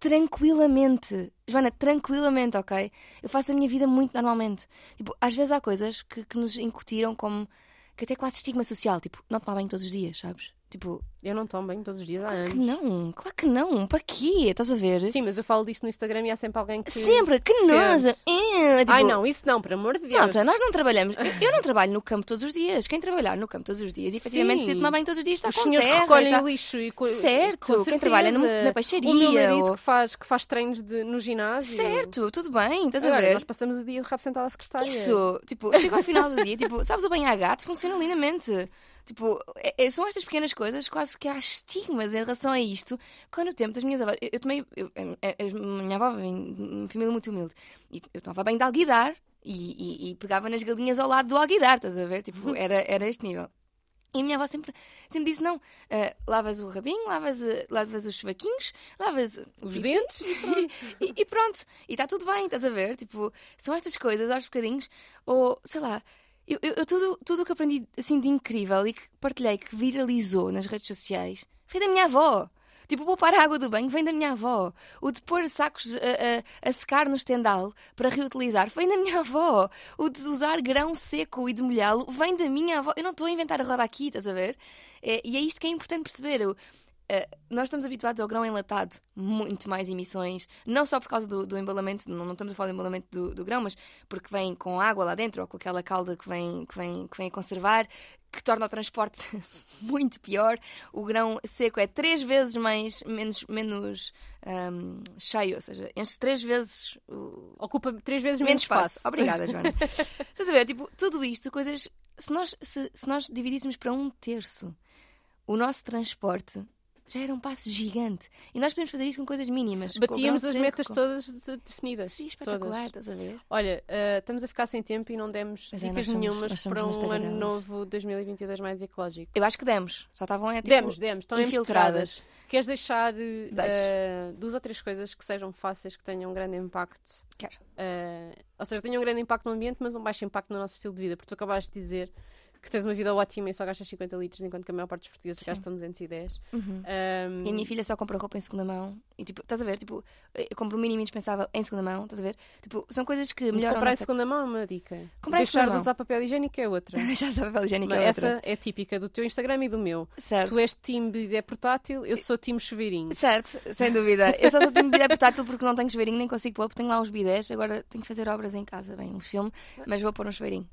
C: tranquilamente. Joana, tranquilamente, ok? Eu faço a minha vida muito normalmente. Tipo, às vezes há coisas que, que nos incutiram como. que até quase estigma social. Tipo, não tomar banho todos os dias, sabes? Tipo,
B: Eu não tomo banho todos os dias há
C: claro
B: anos.
C: que não, claro que não. Para quê? Estás a ver?
B: Sim, mas eu falo disto no Instagram e há sempre alguém que.
C: Sempre, que nojo!
B: sente.
C: Eh, tipo,
B: Ai não, isso não, por amor de Deus.
C: Malta, nós não trabalhamos. Eu, eu não trabalho no campo todos os dias. Quem trabalhar no campo todos os dias, efetivamente, precisa tomar banho todos os dias, está
B: Os
C: com
B: senhores que
C: terra.
B: recolhem
C: e tá-
B: o lixo e co-
C: Certo,
B: com
C: quem trabalha no- na peixaria
B: O meu marido
C: ou-
B: que, faz, que faz treinos de, no ginásio.
C: Certo, tudo bem, estás a
B: Agora,
C: ver?
B: nós passamos o dia de rabo sentado à secretária.
C: Isso, tipo, chega ao final do dia, tipo, sabes o banho a gato? Funciona lindamente. Tipo, é- é- são estas pequenas coisas, quase que há estigmas em relação a isto. Quando o tempo das minhas avós. Eu, eu tomei. eu- a, minha avó vem de uma família muito humilde. E eu tomava banho de alguidar e, e- e pegava nas galinhas ao lado do alguidar, estás a ver? Tipo, era, era este nível. E a minha avó sempre, sempre disse: não, ah, lavas o rabinho, lavas, ah, lavas os chuvaquinhos, lavas
B: Os dentes *laughs*
C: e, e- e pronto, e está tudo bem, estás a ver? Tipo, são estas coisas aos bocadinhos, ou sei lá, Eu, eu- eu tudo tudo o que aprendi assim de incrível e que partilhei, que viralizou nas redes sociais, foi da minha avó. Tipo, poupar a água do banho vem da minha avó. O de pôr sacos a, a- a secar no estendal para reutilizar vem da minha avó. O de usar grão seco e de molhá-lo vem da minha avó. Eu não estou a inventar a roda aqui, estás a ver? É, e é isto que é importante perceber. Eh, nós estamos habituados ao grão enlatado, muito mais emissões, não só por causa do, do embalamento, não, não estamos a falar do embalamento do, do grão, mas porque vem com água lá dentro ou com aquela calda que vem, que vem, que vem a conservar, que torna o transporte *laughs* muito pior. O grão seco é três vezes mais, menos, menos ahm, cheio, ou seja, enche três vezes
B: Ocupa três vezes
C: menos
B: menos
C: espaço.
B: espaço.
C: Obrigada, Joana. *laughs* Estás a ver? Tipo, tudo isto, coisas. Se nós, se, se nós dividíssemos para um terço o nosso transporte, já era um passo gigante. E nós podemos fazer isso com coisas mínimas.
B: Batíamos as
C: seco,
B: metas
C: com-
B: todas de- definidas.
C: Sim, espetacular,
B: todas.
C: estás a ver?
B: Olha, eh, estamos a ficar sem tempo e não demos
C: Pois é,
B: dicas
C: nós somos-
B: nenhumas para um ano novo 2022 mais ecológico.
C: Eu acho que demos. Só estavam é, tipo,
B: demos, demos, estão infiltradas. Queres deixar eh, duas ou três coisas que sejam fáceis, que tenham um grande impacto?
C: Quero.
B: eh, ou seja, tenham um grande impacto no ambiente, mas um baixo impacto no nosso estilo de vida, porque tu acabaste de dizer que tens uma vida ótima e só gastas 50 litros, enquanto que a maior parte dos portugueses
C: Sim.
B: gastam 210.
C: Uhum.
B: Ahm,
C: E a minha filha só compra roupa em segunda mão. E tipo, estás a ver? Tipo, eu compro o mínimo indispensável em segunda mão, estás a ver? Tipo, são coisas que melhoram
B: comprar em
C: nossa...
B: segunda mão é uma dica.
C: Comprar em
B: Deixar
C: segunda
B: de
C: mão.
B: usar papel higiênico é outra. *laughs*
C: Já sabe papel higiênico
B: Mas
C: é outra.
B: essa é típica do teu Instagram e do meu.
C: Certo.
B: Tu és time bidé portátil, eu sou time chuveirinho.
C: Certo, sem dúvida. Eu só só tenho bidé portátil porque não tenho chuveirinho, nem consigo pôr, porque tenho lá uns bidés. Agora tenho que fazer obras em casa, bem, um filme, mas vou pôr um chuveirinho.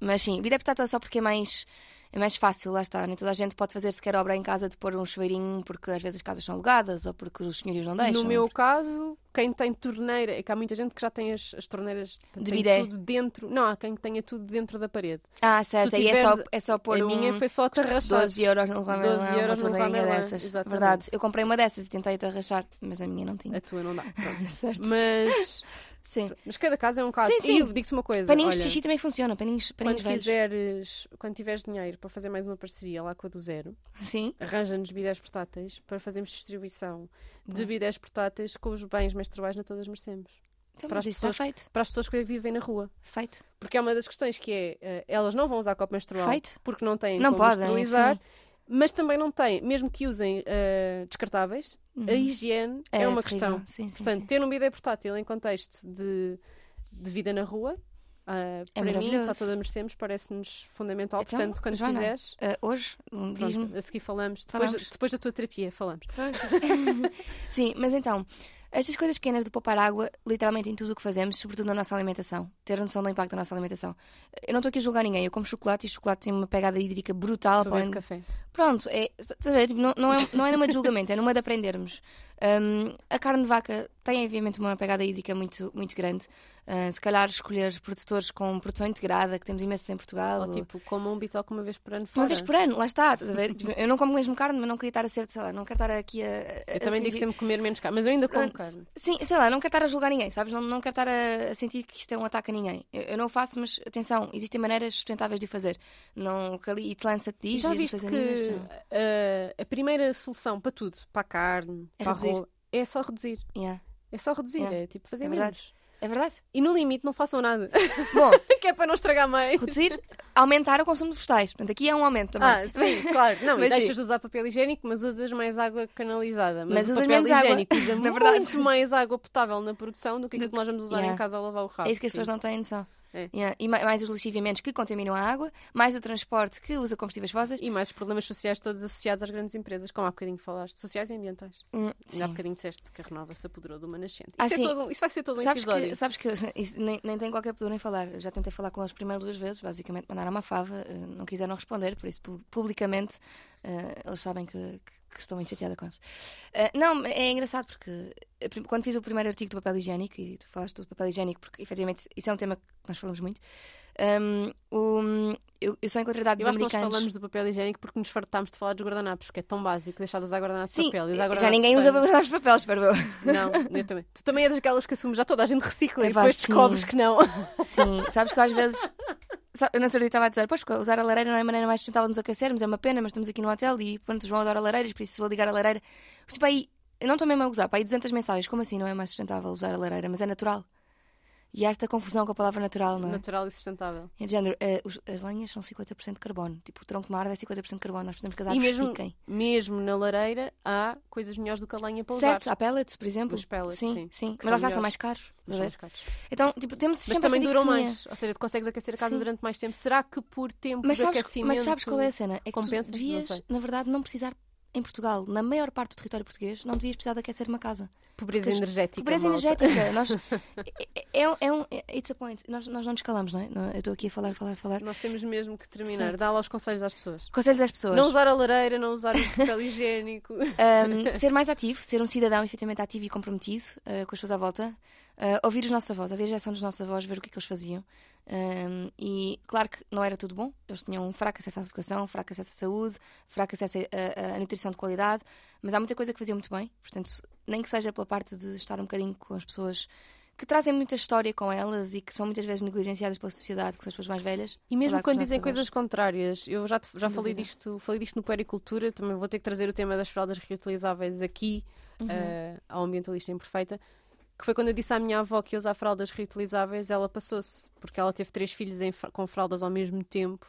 C: Mas sim, bidé é só porque é mais, é mais fácil, lá está. Nem toda a gente pode fazer sequer obra em casa de pôr um chuveirinho porque às vezes as casas são alugadas ou porque os senhorios não deixam.
B: No meu caso, quem tem torneira, é que há muita gente que já tem as, as torneiras
C: De bidé.
B: tudo dentro. Não, há quem tenha tudo dentro da parede.
C: Ah, certo,
B: tu
C: aí é só,
B: tiveres-
C: é só pôr
B: a
C: um.
B: minha foi só atarrachar.
C: 12 euros no Leroy
B: 12
C: Merlin, uma
B: euros Leroy
C: torneirinha
B: Merlin,
C: dessas.
B: exatamente.
C: Verdade, eu comprei uma dessas e tentei atarrachar, mas a minha não tinha.
B: A tua não dá. Pronto. *laughs*
C: Certo.
B: Mas,
C: Sim.
B: mas cada caso é um caso.
C: Sim, sim.
B: E digo-te uma coisa.
C: Paninhos
B: olha,
C: de xixi também funciona, paninhos, paninhos
B: quando quiseres, quando tiveres dinheiro para fazer mais uma parceria lá com a do Zero,
C: Sim,
B: arranja-nos bidés portáteis para fazermos distribuição de
C: Boa.
B: bidés portáteis com os bens menstruais na todas merecemos.
C: então,
B: Para
C: mas
B: as
C: isso está
B: pessoas-
C: feito.
B: Para as pessoas que vivem na rua.
C: Feito.
B: Porque é uma das questões que é, eh, elas não vão usar copo menstrual
C: Feito.
B: porque não têm
C: Não
B: como
C: podem,
B: mas também não têm, mesmo que usem eh, descartáveis, a higiene é, uma
C: Uhum. terrível.
B: questão.
C: Sim, sim,
B: Portanto,
C: sim.
B: ter um bidé portátil em contexto de, de vida na rua, ah, para mim,
C: É
B: para todas merecemos, parece-nos fundamental.
C: Então,
B: Portanto, quando
C: Joana,
B: quiseres,
C: Ah, hoje, diz-me.
B: pronto, a seguir falamos. Depois,
C: Falamos.
B: depois da tua terapia, falamos. *laughs*
C: Sim, mas então, estas coisas pequenas de poupar água, literalmente em tudo o que fazemos, sobretudo na nossa alimentação, ter noção do impacto da nossa alimentação. Eu não estou aqui a julgar ninguém, eu como chocolate e chocolate tem uma pegada hídrica brutal. Para além-
B: café.
C: Pronto, é, ver? Tipo, não, não, é, não é numa de julgamento, é numa de aprendermos. *laughs* Hum, a carne de vaca tem, obviamente, uma pegada hídrica muito, muito grande. Ah, se calhar escolher produtores com produção integrada, que temos imensos em Portugal.
B: Ou
C: ou-
B: tipo, como um bitoque uma vez por ano fora.
C: Uma vez por ano, lá está, estás a ver? Tipo, Eu não como mesmo carne, mas não queria estar a ser, sei lá, não quero estar aqui a. a-
B: Eu
C: a
B: também digo
C: fingir-
B: sempre comer menos carne, mas eu ainda como carne.
C: Sim, sei lá, não quero estar a julgar ninguém, sabes? Não, não quero estar a, a sentir que isto é um ataque a ninguém. Eu, eu não o faço, mas atenção, existem maneiras sustentáveis de o fazer. Não, que ali Itlança te diz,
B: Já
C: e
B: viste que
C: Unidas, não.
B: eh, a primeira solução para tudo, para a carne,
C: É
B: para a
C: reduzir.
B: roupa, é só reduzir.
C: Yeah,
B: É só reduzir,
C: Yeah.
B: é tipo fazer
C: É
B: menos.
C: É verdade?
B: E no limite não façam nada,
C: Bom, *laughs*
B: que é para não estragar mais.
C: reduzir, aumentar o consumo de vegetais. Portanto, aqui é um aumento também.
B: Ah, sim, claro. Não,
C: Mas
B: deixas de usar papel higiênico, mas usas mais água canalizada. Mas,
C: Mas usas
B: papel
C: menos água,
B: usa *laughs*
C: na
B: muito
C: verdade.
B: mais água potável na produção do que aquilo que nós vamos usar
C: yeah.
B: em casa a lavar o rabo.
C: É isso que as pessoas não têm noção.
B: É.
C: Yeah. E ma- mais os lixiviamentos que contaminam a água, mais o transporte que usa combustíveis fósseis.
B: E mais os problemas sociais todos associados às grandes empresas, como há bocadinho falaste, sociais e ambientais.
C: Hum, sim.
B: há bocadinho disseste que a Renova se apoderou de uma nascente.
C: Ah,
B: Isso, é
C: sim.
B: todo isso vai ser todo um
C: Sabes
B: episódio.
C: que, sabes que isso nem, nem tenho qualquer pudor em falar. Eu já tentei falar com eles primeiro duas vezes, basicamente mandaram uma fava, eh, não quiseram responder, por isso pu- publicamente eh, eles sabem que, que- que estou muito chateada com eles. Eh, não, é engraçado porque quando fiz o primeiro artigo do papel higiênico, e tu falaste do papel higiênico, porque efetivamente isso é um tema que nós falamos muito, ehm, o- eu, eu só encontrei dados
B: Eu acho que nós
C: americanos.
B: falamos do papel higiênico porque nos fartámos de falar dos guardanapos, que é tão básico deixar de usar guardanapos de
C: Sim,
B: papel. e usar
C: já
B: guardanapos
C: ninguém
B: de
C: usa
B: pano.
C: para guardar os papéis, espero eu.
B: Não, eu também. Tu também és daquelas que assumes já toda a gente recicla
C: É
B: e depois
C: vá, sim.
B: descobres que não.
C: Sim, *laughs* sabes que às vezes. Eu dia estava a dizer, pois, porque usar a lareira não é a maneira mais sustentável de nos aquecermos, é uma pena, mas estamos aqui no hotel e pronto, João adora lareiras, por isso vou ligar a lareira. Tipo, aí, eu não estou mesmo a usar, para aí 200 mensagens, como assim não é mais sustentável usar a lareira? Mas é natural. E há esta confusão com a palavra natural, não é?
B: Natural e sustentável.
C: É de género, eh, os- as lenhas são 50% de carbono. Tipo, o tronco de uma árvore é 50% de carbono. Nós precisamos que as
B: E
C: árvores
B: mesmo,
C: fiquem.
B: mesmo na lareira há coisas melhores do que a lenha para
C: Certo,
B: usar.
C: há pellets, por exemplo.
B: Os pellets,
C: sim.
B: sim,
C: sim. Mas lá está, são mais caros.
B: São mais caros.
C: Então, tipo, temos
B: Mas
C: sempre
B: também duram mais. Ou seja, tu consegues aquecer a casa
C: Sim.
B: durante mais tempo. Será que por tempo
C: Mas
B: de
C: sabes,
B: aquecimento...
C: mas sabes qual é a cena? É que
B: compensa?
C: tu devias, na verdade, não precisar em Portugal, na maior parte do território português, não devias precisar de aquecer uma casa.
B: Pobreza
C: Porque
B: energética,
C: Pobreza
B: malta.
C: energética. *laughs* Nós, é, é, é um. é- It's a point. Nós, nós não nos calamos, não é? Eu estou aqui a falar, falar, falar.
B: Nós temos mesmo que terminar. Dá lá os conselhos às pessoas.
C: Conselhos às pessoas.
B: Não usar a lareira, não usar o papel *laughs* higiênico.
C: Um, *laughs* ser mais ativo, ser um cidadão efetivamente ativo e comprometido uh, com as pessoas à volta, uh, ouvir os nossos avós, ouvir a geração dos nossos avós, ver o que é que eles faziam. Um, e claro que não era tudo bom, eles tinham um fraco acesso à educação, fraco acesso à saúde, fraco acesso a- a nutrição de qualidade, mas há muita coisa que faziam muito bem, portanto, nem que seja pela parte de estar um bocadinho com as pessoas que trazem muita história com elas e que são muitas vezes negligenciadas pela sociedade, que são as pessoas mais velhas.
B: E mesmo quando dizem coisas contrárias, eu já, te- já
C: Sem
B: falei
C: dúvida.
B: disto, falei disto no Puericultura, também vou ter que trazer o tema das fraldas reutilizáveis aqui
C: Uhum.
B: eh, ao ambientalista imperfeita, que foi quando eu disse à minha avó que ia usar fraldas reutilizáveis, ela passou-se, porque ela teve três filhos em com fraldas ao mesmo tempo,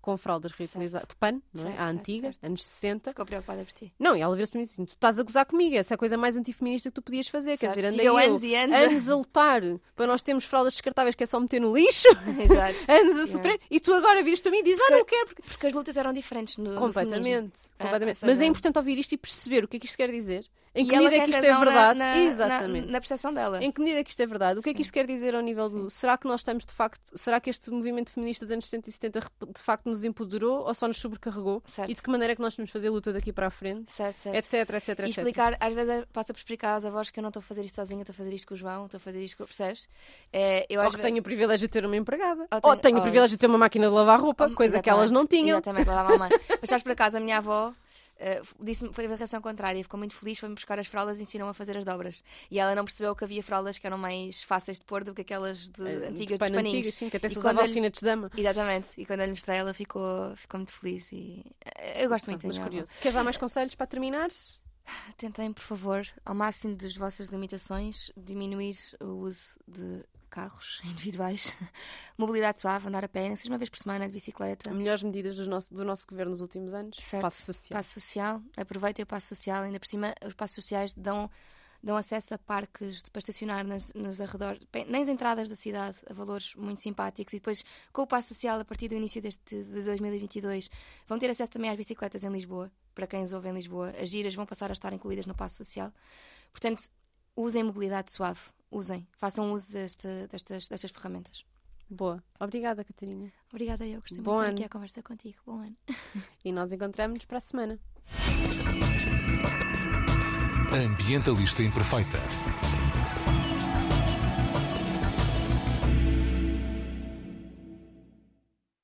B: com fraldas reutilizáveis, de pano, não é?
C: Certo,
B: a
C: certo,
B: antiga,
C: certo.
B: anos 60.
C: Ficou preocupada por ti.
B: Não, e ela virou-se para mim assim: tu estás a gozar comigo, essa é a coisa mais antifeminista que tu podias fazer. Quer
C: Certo.
B: dizer, andei
C: eu anos e anos a-
B: anos a lutar para nós termos fraldas descartáveis que é só meter no lixo,
C: Exato. *laughs*
B: anos a sofrer, e tu agora viras para mim e dizes: ah, não quero, porque
C: Porque as lutas eram diferentes no, no.
B: Completamente.
C: Ah,
B: completamente.
C: seja-
B: Mas é importante ouvir isto e perceber o que é que isto quer dizer. Em que
C: E
B: medida é que isto é
C: razão na-
B: verdade?
C: na,
B: Exatamente.
C: Na, na percepção dela.
B: Em que medida é que isto é verdade? O que é que
C: Sim.
B: isto quer dizer ao nível do. Será que nós estamos de facto. Será que este movimento feminista dos anos 60 e 70 rep- de facto nos empoderou ou só nos sobrecarregou?
C: Certo.
B: E de que maneira é que nós vamos fazer a luta daqui para a frente?
C: Certo, certo.
B: Etc, etc,
C: E
B: etc.
C: explicar, às vezes passa por explicar aos avós que eu não estou a fazer isto sozinha, estou a fazer isto com o João, estou a fazer isto com. Percebes? É, eu
B: Ou
C: às
B: que
C: vezes.
B: tenho o privilégio de ter uma empregada.
C: Ou
B: Ou
C: tenho-
B: tenho o
C: ou
B: privilégio de ter uma máquina de lavar roupa, coisa que elas não tinham.
C: Exatamente, lavava a mãe. Mas sabes, por acaso, a minha avó. Eh, disse-me, foi a reação contrária, ficou muito feliz, foi-me buscar as fraldas e ensinou-me a fazer as dobras. E ela não percebeu que havia fraldas que eram mais fáceis de pôr do que aquelas de,
B: Eh,
C: antigas,
B: pano
C: dos paninhos.
B: antigas, sim, que até se usava alfinetes de dama.
C: Exatamente, e quando eu lhe mostrei, ela ficou, ficou muito feliz. E eh, eu gosto muito
B: Mas
C: minha avó.
B: curioso. Queres dar mais conselhos para terminar? *sighs*
C: Tentem, por favor, ao máximo das vossas limitações, diminuir o uso de carros *laughs* individuais, mobilidade suave, andar a pé, nem seja uma vez por semana de bicicleta.
B: Melhores medidas do nosso, do nosso governo nos últimos anos?
C: Certo.
B: Passo social.
C: Passo social, aproveitem o passo social, ainda por cima, os passos sociais dão, dão acesso a parques para estacionar nas, nos arredores, nas entradas da cidade, a valores muito simpáticos. E depois, com o passo social, a partir do início deste, de 2022, vão ter acesso também às bicicletas em Lisboa, para quem os ouve em Lisboa. As giras vão passar a estar incluídas no passo social. Portanto, usem mobilidade suave, usem, façam uso desta, destas, destas ferramentas.
B: Boa. Obrigada, Catarina.
C: Obrigada, eu gostei
B: Bom
C: muito de estar aqui a conversa contigo. Bom ano. *laughs*
B: E nós encontramos-nos para a semana.
A: Ambientalista Imperfeita.